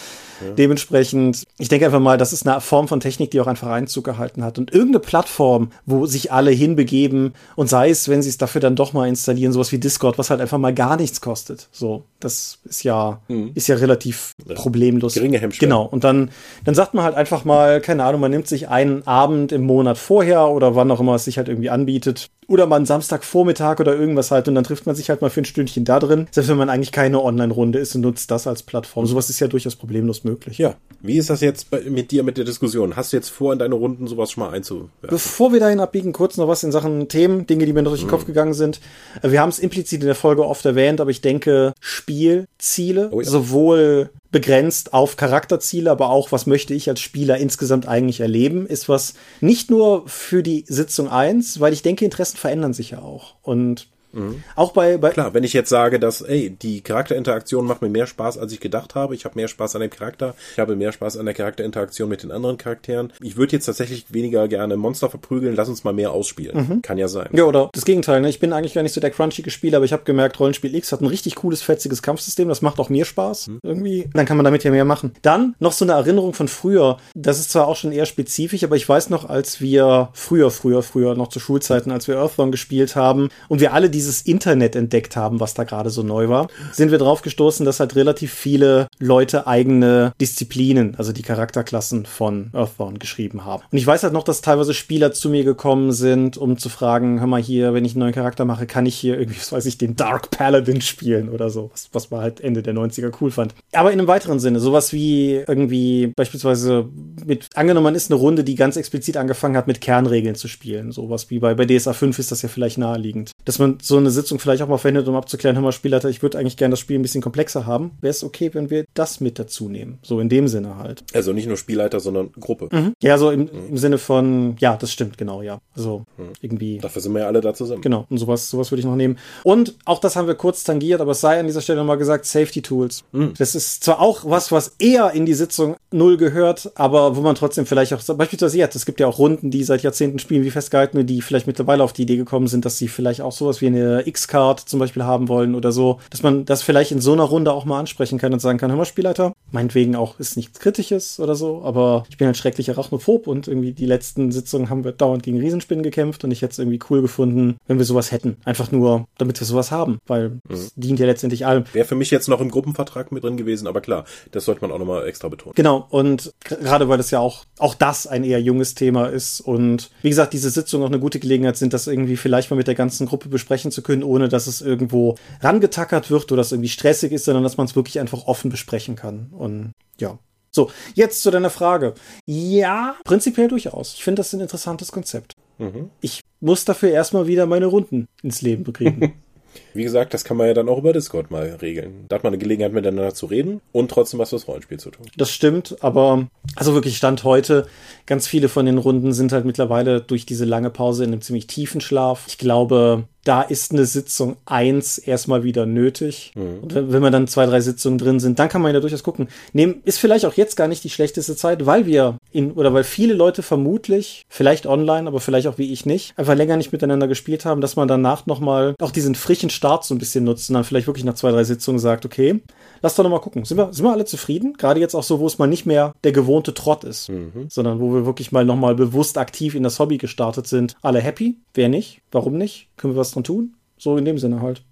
Dementsprechend, ich denke einfach mal, das ist eine Form von Technik, die auch einfach Einzug gehalten hat. Und irgendeine Plattform, wo sich alle hinbegeben und sei es, wenn sie es dafür dann doch mal installieren, sowas wie Discord, was halt einfach mal gar nichts kostet. So, das ist ja, mhm. ist ja relativ ja. problemlos. Geringe Hemmschwelle. Genau. Und dann, dann sagt man halt einfach mal, keine Ahnung, man nimmt sich einen Abend im Monat vorher oder wann auch immer es sich halt irgendwie anbietet. Oder mal einen Samstagvormittag oder irgendwas halt und dann trifft man sich halt mal für ein Stündchen da drin. Selbst wenn man eigentlich keine Online-Runde ist und nutzt das als Plattform. Sowas ist ja durchaus problemlos möglich. Ja. Wie ist das jetzt bei, mit dir mit der Diskussion? Hast du jetzt vor, in deine Runden sowas schon mal einzuwerfen? Bevor wir dahin abbiegen, kurz noch was in Sachen Themen, Dinge, die mir noch durch den mhm. Kopf gegangen sind. Wir haben es implizit in der Folge oft erwähnt, aber ich denke, Spielziele, oh ja. sowohl begrenzt auf Charakterziele, aber auch, was möchte ich als Spieler insgesamt eigentlich erleben, ist was nicht nur für die Sitzung eins, weil ich denke, Interessen verändern sich ja auch. Und Mhm. Auch bei, bei klar, wenn ich jetzt sage, dass ey, die Charakterinteraktion macht mir mehr Spaß, als ich gedacht habe. Ich habe mehr Spaß an dem Charakter. Ich habe mehr Spaß an der Charakterinteraktion mit den anderen Charakteren. Ich würde jetzt tatsächlich weniger gerne Monster verprügeln. Lass uns mal mehr ausspielen. Mhm. Kann ja sein. Ja, oder das Gegenteil. Ne? Ich bin eigentlich gar nicht so der crunchige Spieler, aber ich habe gemerkt, Rollenspiel X hat ein richtig cooles, fetziges Kampfsystem. Das macht auch mir Spaß. Mhm. Irgendwie. Dann kann man damit ja mehr machen. Dann noch so eine Erinnerung von früher. Das ist zwar auch schon eher spezifisch, aber ich weiß noch, als wir früher, früher, früher noch zu Schulzeiten, als wir Earthbound gespielt haben und wir alle dieses Internet entdeckt haben, was da gerade so neu war, sind wir drauf gestoßen, dass halt relativ viele Leute eigene Disziplinen, also die Charakterklassen von Earthbound geschrieben haben. Und ich weiß halt noch, dass teilweise Spieler zu mir gekommen sind, um zu fragen, hör mal hier, wenn ich einen neuen Charakter mache, kann ich hier irgendwie, was weiß ich, den Dark Paladin spielen oder so, was, was man halt Ende der 90er cool fand. Aber in einem weiteren Sinne, sowas wie irgendwie beispielsweise mit, angenommen, man ist eine Runde, die ganz explizit angefangen hat, mit Kernregeln zu spielen. Sowas wie bei, bei DSA 5 ist das ja vielleicht naheliegend. Dass man so eine Sitzung vielleicht auch mal verwendet, um abzuklären, hör mal, Spielleiter, ich würde eigentlich gerne das Spiel ein bisschen komplexer haben. Wäre es okay, wenn wir das mit dazu nehmen? So in dem Sinne halt. Also nicht nur Spielleiter, sondern Gruppe. Mhm. Ja, so im, mhm. im, Sinne von, ja, das stimmt, genau, ja. Also mhm. irgendwie. Dafür sind wir ja alle da zusammen. Genau, und sowas, sowas würde ich noch nehmen. Und auch das haben wir kurz tangiert, aber es sei an dieser Stelle nochmal gesagt, Safety Tools. Mhm. Das ist zwar auch was, was eher in die Sitzung null gehört, aber wo man trotzdem vielleicht auch, beispielsweise jetzt, es gibt ja auch Runden, die seit Jahrzehnten spielen, wie festgehalten, die vielleicht mittlerweile auf die Idee gekommen sind, dass sie vielleicht auch sowas wie eine eine X-Card zum Beispiel haben wollen oder so, dass man das vielleicht in so einer Runde auch mal ansprechen kann und sagen kann, hör mal, Spielleiter, meinetwegen auch ist nichts Kritisches oder so, aber ich bin halt schrecklich arachnophob und irgendwie die letzten Sitzungen haben wir dauernd gegen Riesenspinnen gekämpft und ich hätte es irgendwie cool gefunden, wenn wir sowas hätten. Einfach nur, damit wir sowas haben, weil mhm. es dient ja letztendlich allem. Wäre für mich jetzt noch im Gruppenvertrag mit drin gewesen, aber klar, das sollte man auch nochmal extra betonen. Genau, und gerade weil das ja auch, auch das ein eher junges Thema ist und wie gesagt, diese Sitzungen auch eine gute Gelegenheit sind, das irgendwie vielleicht mal mit der ganzen Gruppe besprechen zu können, ohne dass es irgendwo rangetackert wird oder dass es irgendwie stressig ist, sondern dass man es wirklich einfach offen besprechen kann. Und ja, so, jetzt zu deiner Frage. Ja, prinzipiell durchaus. Ich finde das ein interessantes Konzept. Mhm. Ich muss dafür erstmal wieder meine Runden ins Leben bekriegen. Wie gesagt, das kann man ja dann auch über Discord mal regeln. Da hat man eine Gelegenheit miteinander zu reden und trotzdem was fürs Rollenspiel zu tun. Das stimmt, aber also wirklich Stand heute, ganz viele von den Runden sind halt mittlerweile durch diese lange Pause in einem ziemlich tiefen Schlaf. Ich glaube, da ist eine Sitzung eins erstmal wieder nötig. Mhm. Und wenn, wenn man dann zwei, drei Sitzungen drin sind, dann kann man ja durchaus gucken. Nehmen, ist vielleicht auch jetzt gar nicht die schlechteste Zeit, weil wir in, oder weil viele Leute vermutlich, vielleicht online, aber vielleicht auch wie ich nicht, einfach länger nicht miteinander gespielt haben, dass man danach nochmal auch diesen frischen Start so ein bisschen nutzt und dann vielleicht wirklich nach zwei, drei Sitzungen sagt, okay, lass doch nochmal gucken. Sind wir, sind wir alle zufrieden? Gerade jetzt auch so, wo es mal nicht mehr der gewohnte Trott ist, mhm. sondern wo wir wirklich mal nochmal bewusst aktiv in das Hobby gestartet sind. Alle happy? Wer nicht? Warum nicht? Können wir was dran tun? So in dem Sinne halt.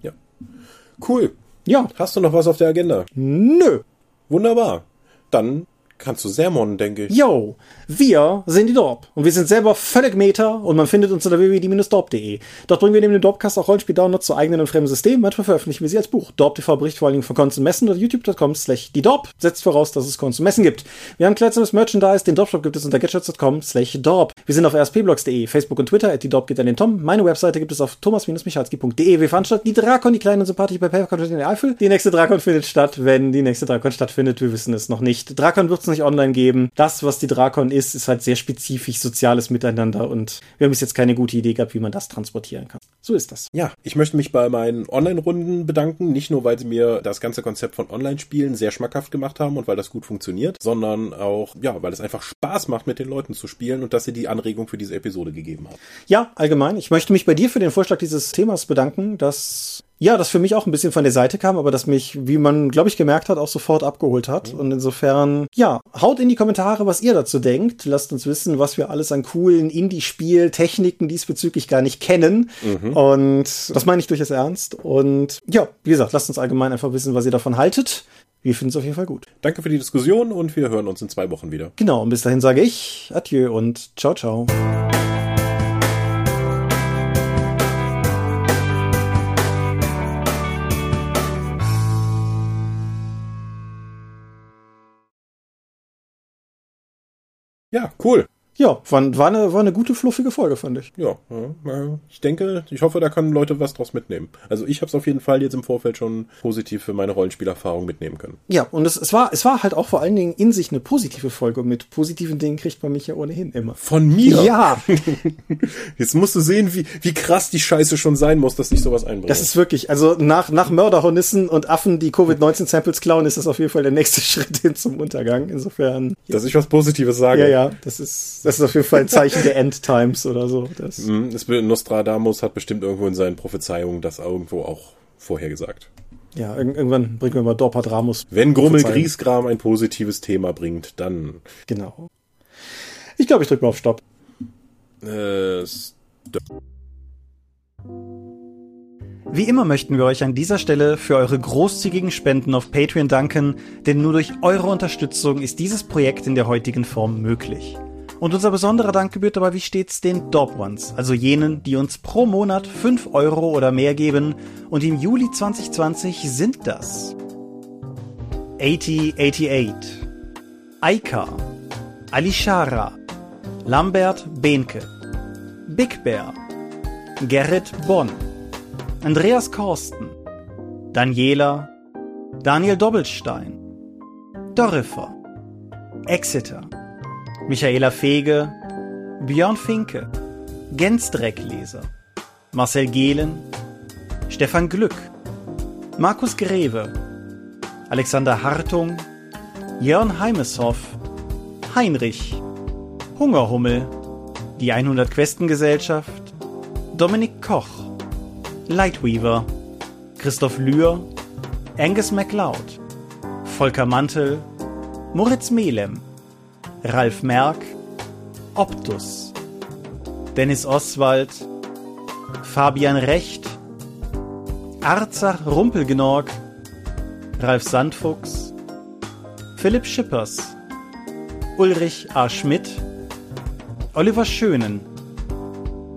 Ja. Cool. Ja. Hast du noch was auf der Agenda? Nö. Wunderbar. Dann kannst du Sermon, denke ich. Yo, wir sind die Dorp und wir sind selber völlig Meta und man findet uns unter www.die-dorp.de. Dort bringen wir neben dem Dorpcast auch Rollenspiel-Downloads zu eigenen und fremden Systemen. Manchmal veröffentlichen wir sie als Buch. Dorp TV vor allen Dingen von Cons und Messen oder youtube.com slash die Dorp setzt voraus, dass es Cons und Messen gibt. Wir haben kleidsames Merchandise, den Dorpshop gibt es unter gadgets.com slash Dorp. Wir sind auf rspblogs.de, Facebook und Twitter, at die Dorp geht an den Tom. Meine Webseite gibt es auf thomas-michalski.de. Wir veranstalten die Drakon, die kleine und sympathische bei Papercon in der Eifel. Die nächste Drakon findet statt, wenn die nächste Drakon stattfindet. Wir wissen es noch nicht. Drakon wird es nicht online geben. Das, was die Drakon ist, ist halt sehr spezifisch soziales Miteinander und wir haben bis jetzt keine gute Idee gehabt, wie man das transportieren kann. So ist das. Ja, ich möchte mich bei meinen Online-Runden bedanken. Nicht nur, weil sie mir das ganze Konzept von Online-Spielen sehr schmackhaft gemacht haben und weil das gut funktioniert, sondern auch, ja, weil es einfach Spaß macht, mit den Leuten zu spielen und dass sie die Anregung für diese Episode gegeben haben. Ja, allgemein. Ich möchte mich bei dir für den Vorschlag dieses Themas bedanken. Das ja, das für mich auch ein bisschen von der Seite kam, aber das mich, wie man, glaube ich, gemerkt hat, auch sofort abgeholt hat. Mhm. Und insofern, ja, haut in die Kommentare, was ihr dazu denkt. Lasst uns wissen, was wir alles an coolen Indie-Spiel-Techniken diesbezüglich gar nicht kennen. Mhm. Und das meine ich durchaus ernst. Und ja, wie gesagt, lasst uns allgemein einfach wissen, was ihr davon haltet. Wir finden es auf jeden Fall gut. Danke für die Diskussion und wir hören uns in zwei Wochen wieder. Genau, und bis dahin sage ich Adieu und ciao, ciao. Ja, cool. Ja, war, war, eine, war eine gute, fluffige Folge, fand ich. Ja, ja, ich denke, ich hoffe, da können Leute was draus mitnehmen. Also ich habe es auf jeden Fall jetzt im Vorfeld schon positiv für meine Rollenspielerfahrung mitnehmen können. Ja, und es, es, war, es war halt auch vor allen Dingen in sich eine positive Folge. Und mit positiven Dingen kriegt man mich ja ohnehin immer. Von mir? Ja. jetzt musst du sehen, wie, wie krass die Scheiße schon sein muss, dass ich sowas einbringe. Das ist wirklich, also nach, nach Mörderhornissen und Affen, die Covid-19-Samples klauen, ist das auf jeden Fall der nächste Schritt hin zum Untergang. Insofern. Dass ich was Positives sage. Ja, ja, das ist, das ist auf jeden Fall ein Zeichen der Endtimes oder so. Das mhm, Nostradamus hat bestimmt irgendwo in seinen Prophezeiungen das irgendwo auch vorhergesagt. Ja, irgendwann bringen wir mal Dorpadramus. Wenn Grummel Griesgram ein positives Thema bringt, dann. Genau. Ich glaube, ich drücke mal auf Stopp. Äh, Stopp. Wie immer möchten wir euch an dieser Stelle für eure großzügigen Spenden auf Patreon danken, denn nur durch eure Unterstützung ist dieses Projekt in der heutigen Form möglich. Und unser besonderer Dank gebührt dabei wie stets den Dob Ones, also jenen, die uns pro Monat 5 Euro oder mehr geben. Und im Juli 2020 sind das 8088, Aika, Alishara, Lambert Behnke, Big Bear, Gerrit Bonn, Andreas Korsten, Daniela, Daniel Doppelstein, Dorifer, Exeter, Michaela Fege, Björn Finke, Gensdreckleser, Marcel Gehlen, Stefan Glück, Markus Greve, Alexander Hartung, Jörn Heimeshoff, Heinrich, Hungerhummel, die 100 Questengesellschaft, Dominik Koch, Lightweaver, Christoph Lühr, Angus MacLeod, Volker Mantel, Moritz Melem, Ralf Merck, Optus, Dennis Oswald, Fabian Recht, Arzach Rumpelgenorg, Ralf Sandfuchs, Philipp Schippers, Ulrich A. Schmidt, Oliver Schönen,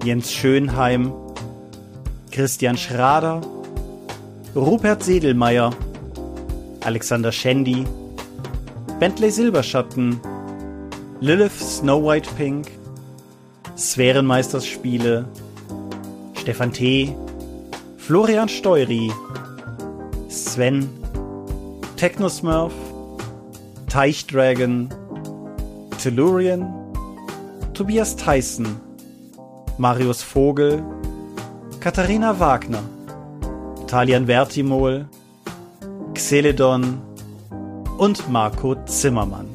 Jens Schönheim, Christian Schrader, Rupert Sedelmeier, Alexander Schendi, Bentley Silberschatten, Lilith Snow White Pink, Sphärenmeisterspiele, Stefan T., Florian Steury, Sven, Technosmurf, Teichdragon, Tellurian, Tobias Tyson, Marius Vogel, Katharina Wagner, Talian Vertimol, Xeledon und Marco Zimmermann.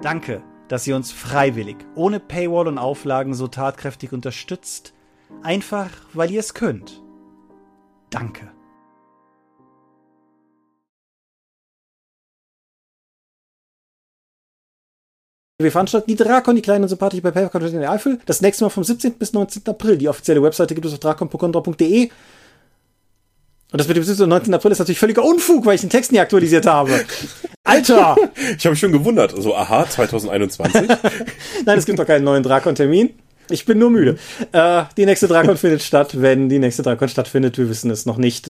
Danke, dass ihr uns freiwillig, ohne Paywall und Auflagen so tatkräftig unterstützt, einfach weil ihr es könnt. Danke. Wir veranstalten die Drakon, die kleine und sympathische bei Papercon in der Eifel. Das nächste Mal vom 17. bis 19. April. Die offizielle Webseite gibt es auf drakon.de. Und das mit dem 17. und 19. April ist natürlich völliger Unfug, weil ich den Text nie aktualisiert habe. Alter! Ich habe mich schon gewundert. Also, aha, 2021. Nein, es gibt doch keinen neuen Drakon-Termin. Ich bin nur müde. Äh, die nächste Drakon findet statt, wenn die nächste Drakon stattfindet. Wir wissen es noch nicht.